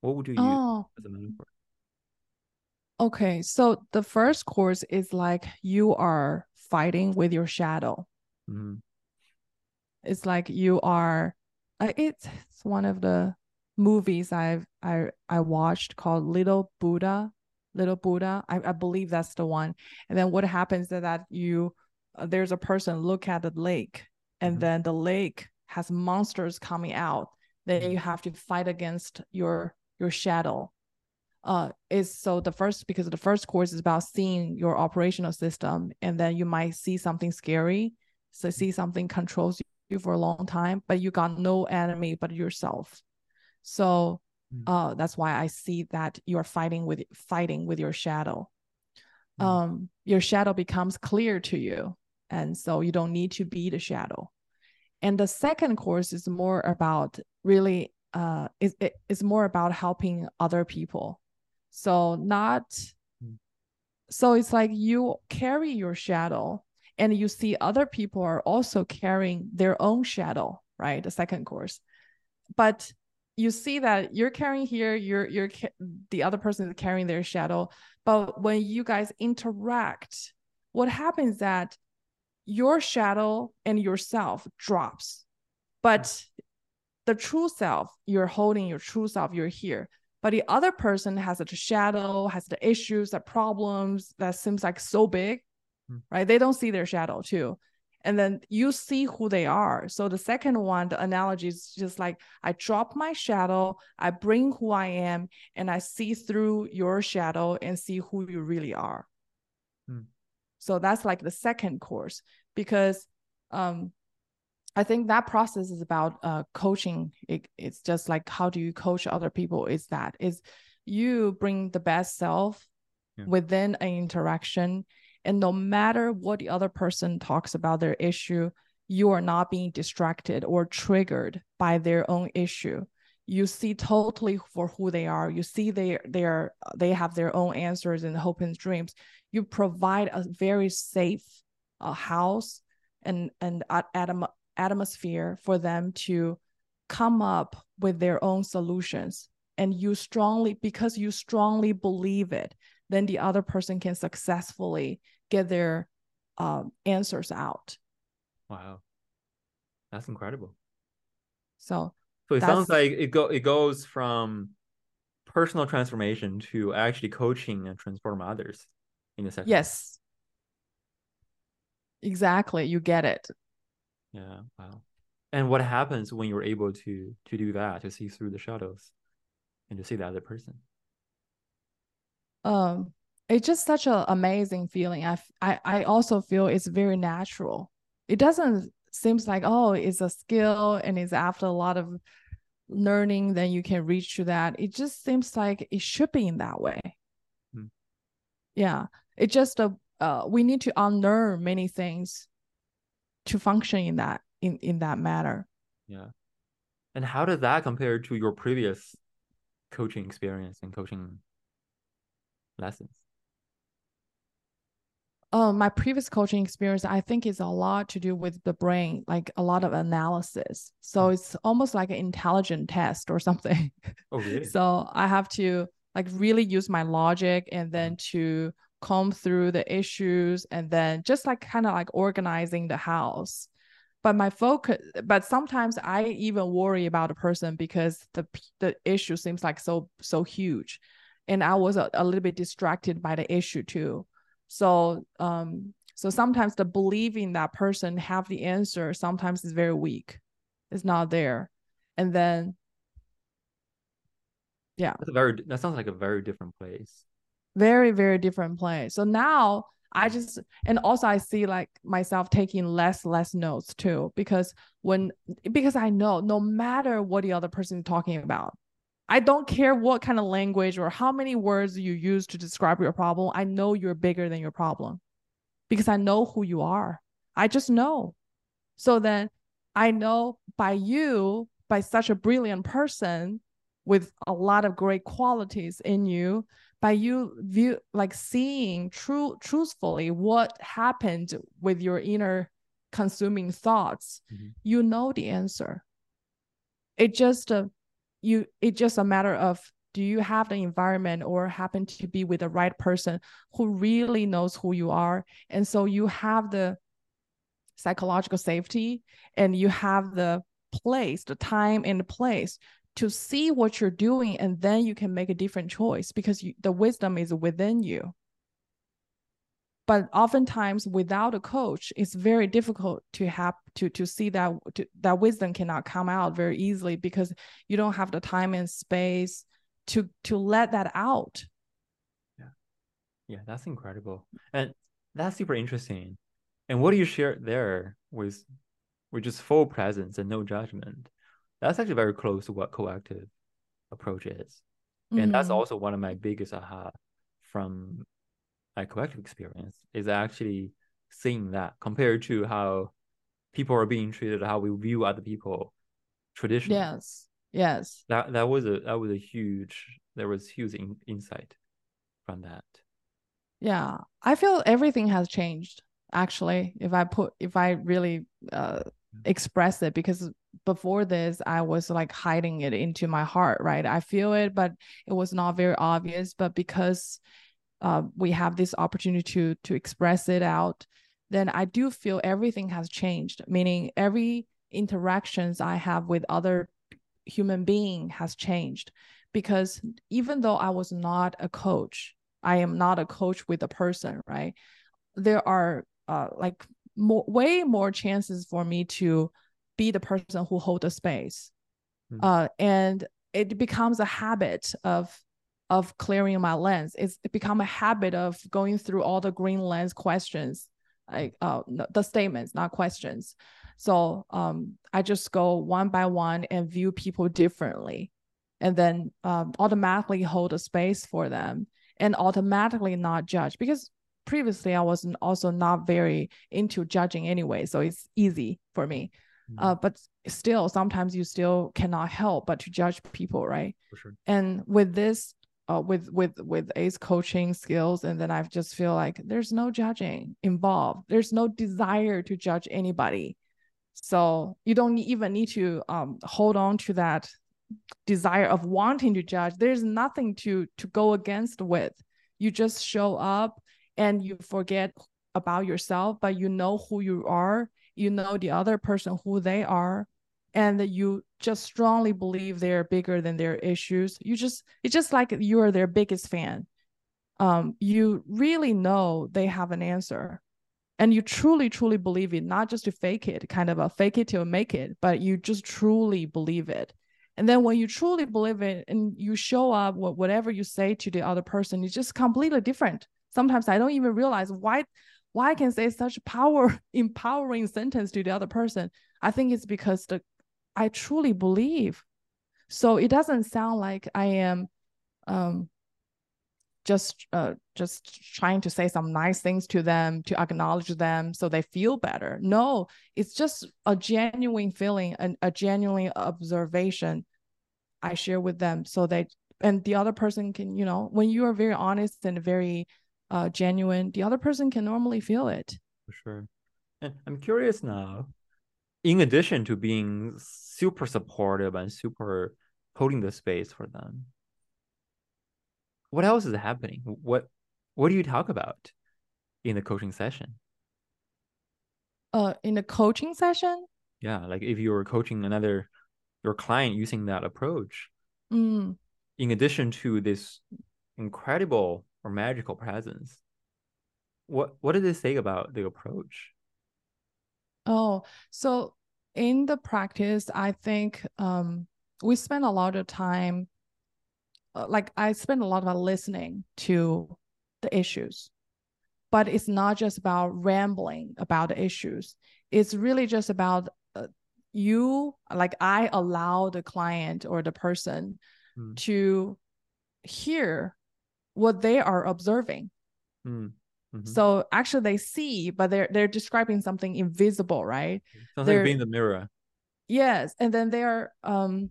what would you use oh. as a metaphor okay so the first course is like you are fighting with your shadow mm-hmm. It's like you are. Uh, it's, it's one of the movies I've I I watched called Little Buddha. Little Buddha. I, I believe that's the one. And then what happens is that you uh, there's a person look at the lake, and mm-hmm. then the lake has monsters coming out. Then mm-hmm. you have to fight against your your shadow uh is so the first because the first course is about seeing your operational system and then you might see something scary so see something controls you for a long time, but you got no enemy but yourself. So mm. uh, that's why I see that you're fighting with fighting with your shadow. Mm. Um, your shadow becomes clear to you, and so you don't need to be the shadow. And the second course is more about really uh, is it is more about helping other people. So not mm. so it's like you carry your shadow and you see other people are also carrying their own shadow right the second course but you see that you're carrying here you're you're the other person is carrying their shadow but when you guys interact what happens that your shadow and yourself drops but the true self you're holding your true self you're here but the other person has a shadow has the issues the problems that seems like so big mm. right? They don't see their shadow too. And then you see who they are. So the second one, the analogy is just like I drop my shadow, I bring who I am, and I see through your shadow and see who you really are. So that's like the second course because um I think that process is about uh, coaching. It, it's just like how do you coach other people? Is that is you bring the best self yeah. within an interaction, and no matter what the other person talks about their issue, you are not being distracted or triggered by their own issue. You see totally for who they are. You see they they are they have their own answers and hope and dreams. You provide a very safe uh, house and and at, at atmosphere for them to come up with their own solutions and you strongly because you strongly believe it then the other person can successfully get their um, answers out wow that's incredible so so it sounds like it go it goes from personal transformation to actually coaching and transform others in a second yes exactly you get it yeah. Wow. And what happens when you're able to to do that, to see through the shadows and to see the other person? Um, it's just such an amazing feeling. I, I I also feel it's very natural. It doesn't seems like oh, it's a skill and it's after a lot of learning then you can reach to that. It just seems like it should be in that way. Hmm. Yeah, it just a uh, we need to unlearn many things to function in that in in that matter yeah and how does that compare to your previous coaching experience and coaching lessons um, my previous coaching experience, I think is a lot to do with the brain, like a lot of analysis. So mm. it's almost like an intelligent test or something. Oh, really? so I have to like really use my logic and then mm. to comb through the issues and then just like kind of like organizing the house but my focus but sometimes i even worry about a person because the the issue seems like so so huge and i was a, a little bit distracted by the issue too so um so sometimes the believing that person have the answer sometimes is very weak. It's not there. And then yeah. That's a very that sounds like a very different place. Very very different place. So now i just and also i see like myself taking less less notes too because when because i know no matter what the other person is talking about i don't care what kind of language or how many words you use to describe your problem i know you're bigger than your problem because i know who you are. I just know. So then i know by you by such a brilliant person with a lot of great qualities in you by you view like seeing true truthfully what happened with your inner consuming thoughts mm-hmm. you know the answer. It just uh, you it's just a matter of do you have the environment or happen to be with the right person who really knows who you are? And so you have the psychological safety and you have the place the time and the place to see what you're doing and then you can make a different choice because you, the wisdom is within you but oftentimes without a coach it's very difficult to have to to see that to, that wisdom cannot come out very easily because you don't have the time and space to to let that out. Yeah. Yeah that's incredible. And that's super interesting. And what do you share there with with just full presence and no judgment. That's actually very close to what coactive approach is. And mm-hmm. that's also one of my biggest aha from my coactive experience is actually seeing that compared to how people are being treated, how we view other people traditionally. Yes. Yes. That that was a that was a huge there was huge in, insight from that. Yeah. I feel everything has changed actually if I put if I really uh express it because before this i was like hiding it into my heart right i feel it but it was not very obvious but because uh, we have this opportunity to to express it out then i do feel everything has changed meaning every interactions i have with other human being has changed. Because even though i was not a coach i am not a coach with a person right? There are uh, like more way more chances for me to be the person who hold the space. Mm-hmm. uh, and it becomes a habit of of clearing my lens it's become a habit of going through all the green lens questions like uh, the statements not questions So um, I just go one by one and view people differently, and then um, automatically hold a space for them and automatically not judge because previously I wasn't also not very into judging anyway, so it's easy for me. Mm-hmm. Uh, but still, sometimes you still cannot help but to judge people, right? Sure. And with this, uh, with with with ACE coaching skills, and then I just feel like there's no judging involved. There's no desire to judge anybody, so you don't even need to um, hold on to that desire of wanting to judge. There's nothing to to go against with. You just show up and you forget about yourself, but you know who you are, you know the other person who they are, and that you just strongly believe they're bigger than their issues. You just it's just like you are their biggest fan. Um, you really know they have an answer. And you truly, truly believe it, not just to fake it, kind of a fake it till make it, but you just truly believe it. And then when you truly believe it and you show up, whatever you say to the other person is just completely different sometimes I don't even realize why why I can say such power empowering sentence to the other person. I think it's because the I truly believe. So it doesn't sound like I am um just uh just trying to say some nice things to them to acknowledge them so they feel better. No, it's just a genuine feeling and a genuine observation I share with them so they and the other person can, you know, when you are very honest and very uh, genuine, the other person can normally feel it. For sure. And I'm curious now, in addition to being super supportive and super holding the space for them, what else is happening? What what do you talk about in the coaching session? Uh, in the coaching session? Yeah, like if you were coaching another your client using that approach, mm. in addition to this incredible or magical presence. What what did they say about the approach? Oh, so in the practice, I think um, we spend a lot of time, uh, like I spend a lot of listening to the issues, but it's not just about rambling about the issues. It's really just about uh, you, like I allow the client or the person mm. to hear what they are observing. Mm. Mm-hmm. So actually they see, but they're they're describing something invisible, right? Something they're, being the mirror. Yes. And then they're um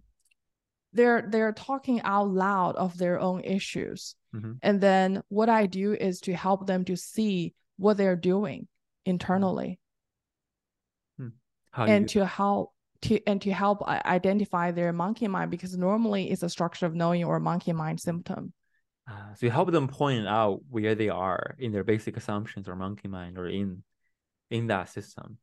they're they're talking out loud of their own issues. Mm-hmm. And then what I do is to help them to see what they're doing internally. Hmm. and to help to and to help identify their monkey mind because normally it's a structure of knowing or monkey mind symptom uh, so you help them point out where they are in their basic assumptions or monkey mind or in in that system.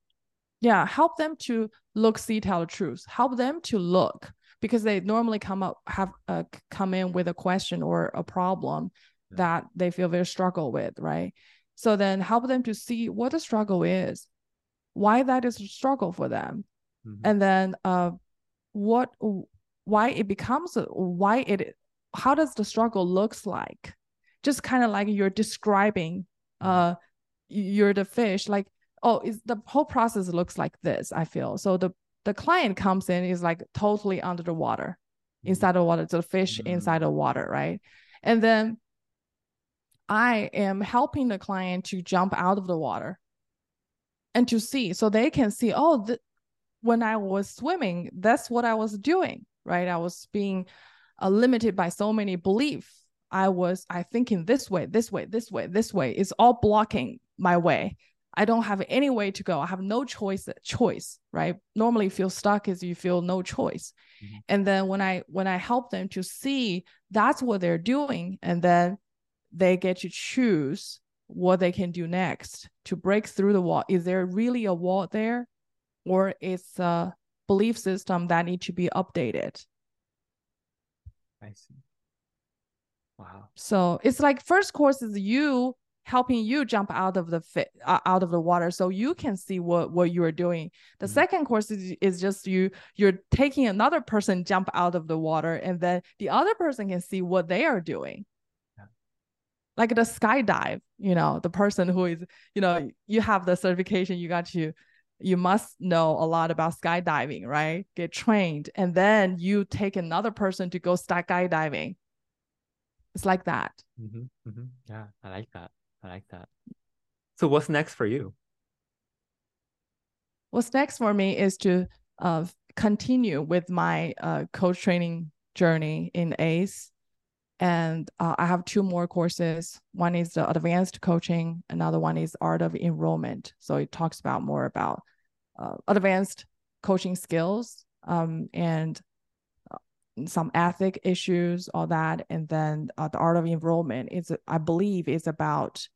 Yeah, help them to look, see, tell the truth. Help them to look because they normally come up have uh, come in with a question or a problem yeah. that they feel very struggle with, right? So then help them to see what the struggle is, why that is a struggle for them, mm-hmm. and then uh, what why it becomes why it how does the struggle looks like just kind of like you're describing mm-hmm. uh you're the fish like oh is the whole process looks like this i feel so the the client comes in is like totally under the water mm-hmm. inside the water the fish mm-hmm. inside the water right and then i am helping the client to jump out of the water and to see so they can see oh th- when i was swimming that's what i was doing right i was being uh, limited by so many beliefs. I was I thinking this way, this way, this way, this way is all blocking my way. I don't have any way to go. I have no choice. Choice, right? Normally, feel stuck is you feel no choice. Mm-hmm. And then when I when I help them to see that's what they're doing, and then they get to choose what they can do next to break through the wall. Is there really a wall there, or is a belief system that need to be updated? I see. Wow. So it's like first course is you helping you jump out of the fit uh, out of the water so you can see what what you are doing the mm-hmm. second course is, is just you you're taking another person jump out of the water and then the other person can see what they are doing yeah. like the skydive you know the person who is you know you have the certification you got to you must know a lot about skydiving, right? Get trained. And then you take another person to go skydiving. It's like that. Mm-hmm, mm-hmm. Yeah, I like that. I like that. So, what's next for you? What's next for me is to uh, continue with my uh, coach training journey in ACE. And uh, I have two more courses. One is the advanced coaching, another one is art of enrollment. So it talks about more about uh, advanced coaching skills um, and uh, some ethic issues, all that. And then uh, the art of enrollment is, I believe, is about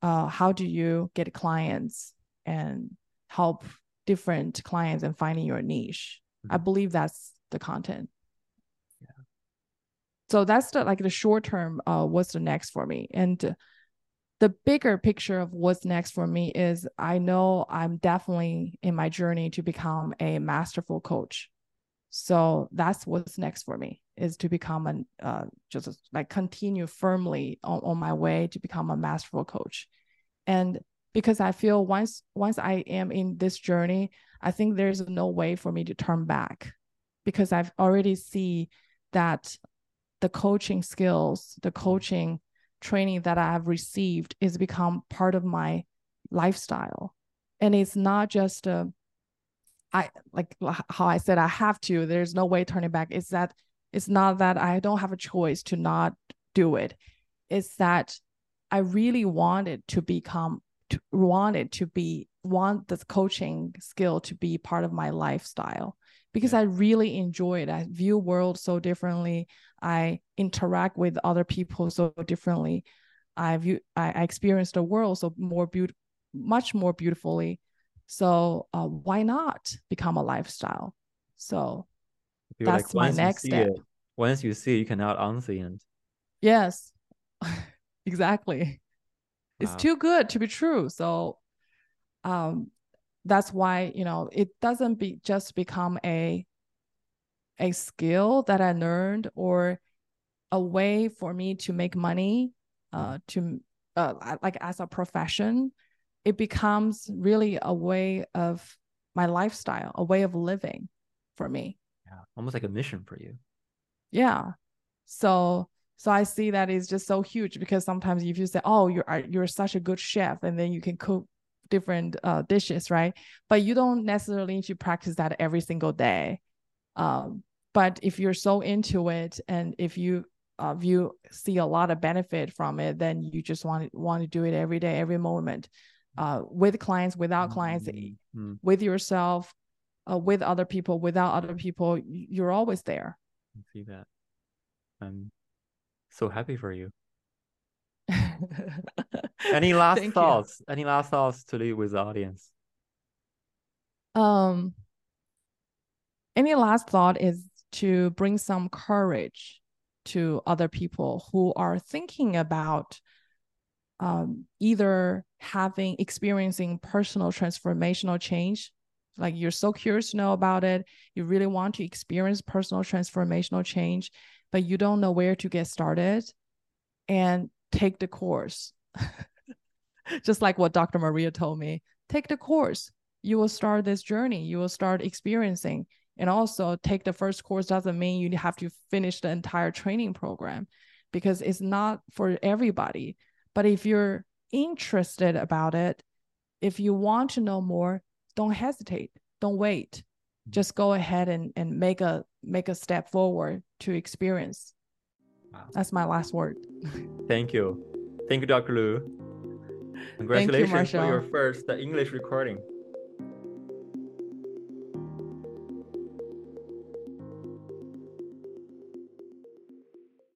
uh, how do you get clients and help different clients and finding your niche. Mm-hmm. I believe that's the content so that's the like the short term uh what's the next for me. And the bigger picture of what's next for me is i know i'm definitely in my journey to become a masterful coach. So that's what's next for me is to become an uh, just like continue firmly on, on my way to become a masterful coach. And because i feel once once i am in this journey i think there's no way for me to turn back because i've already see that the coaching skills, the mm. coaching training that I have received is become part of my lifestyle. And it's not just a, I like how I said I have to, there's no way turning back. It's that it's not that I don't have a choice to not do it. It's that I really wanted to become to, wanted to be want the coaching skill to be part of my lifestyle because I really enjoy it. I view world so differently. I interact with other people so differently. I view I, I experience the world so more beautiful, much more beautifully. So uh, why not become a lifestyle? So that's like, my next step. It, once you see, it, you cannot unsee it. Yes, exactly. Wow. It's too good to be true. So, um, that's why you know it doesn't be just become a a skill that I learned or a way for me to make money uh, to uh, like as a profession. It becomes really a way of my lifestyle a way of living for me. Yeah almost like a mission for you. Yeah. So so i see that is just so huge because sometimes if you say oh you're you're such a good chef and then you can cook different uh, dishes, right? But you don't necessarily need to practice that every single day. Um, but if you're so into it, and if you uh, you see a lot of benefit from it, then you just want to want to do it every day, every moment, uh, with clients, without clients, mm-hmm. with yourself, uh, with other people, without other people. You're always there. I see that. I'm so happy for you. Any last thoughts? You. Any last thoughts to leave with the audience? Um, any last thought is to bring some courage to other people who are thinking about um, either having experiencing personal transformational change like you're so curious to know about it you really want to experience personal transformational change but you don't know where to get started and take the course just like what Dr. Maria told me, take the course. You will start this journey. You will start experiencing. And also, take the first course doesn't mean you have to finish the entire training program because it's not for everybody. But if you're interested about it, if you want to know more, don't hesitate. Don't wait. Mm-hmm. Just go ahead and, and make a make a step forward to experience. Wow. That's my last word. Thank you. Thank you, Dr. Lu. Congratulations you, for your first uh, English recording.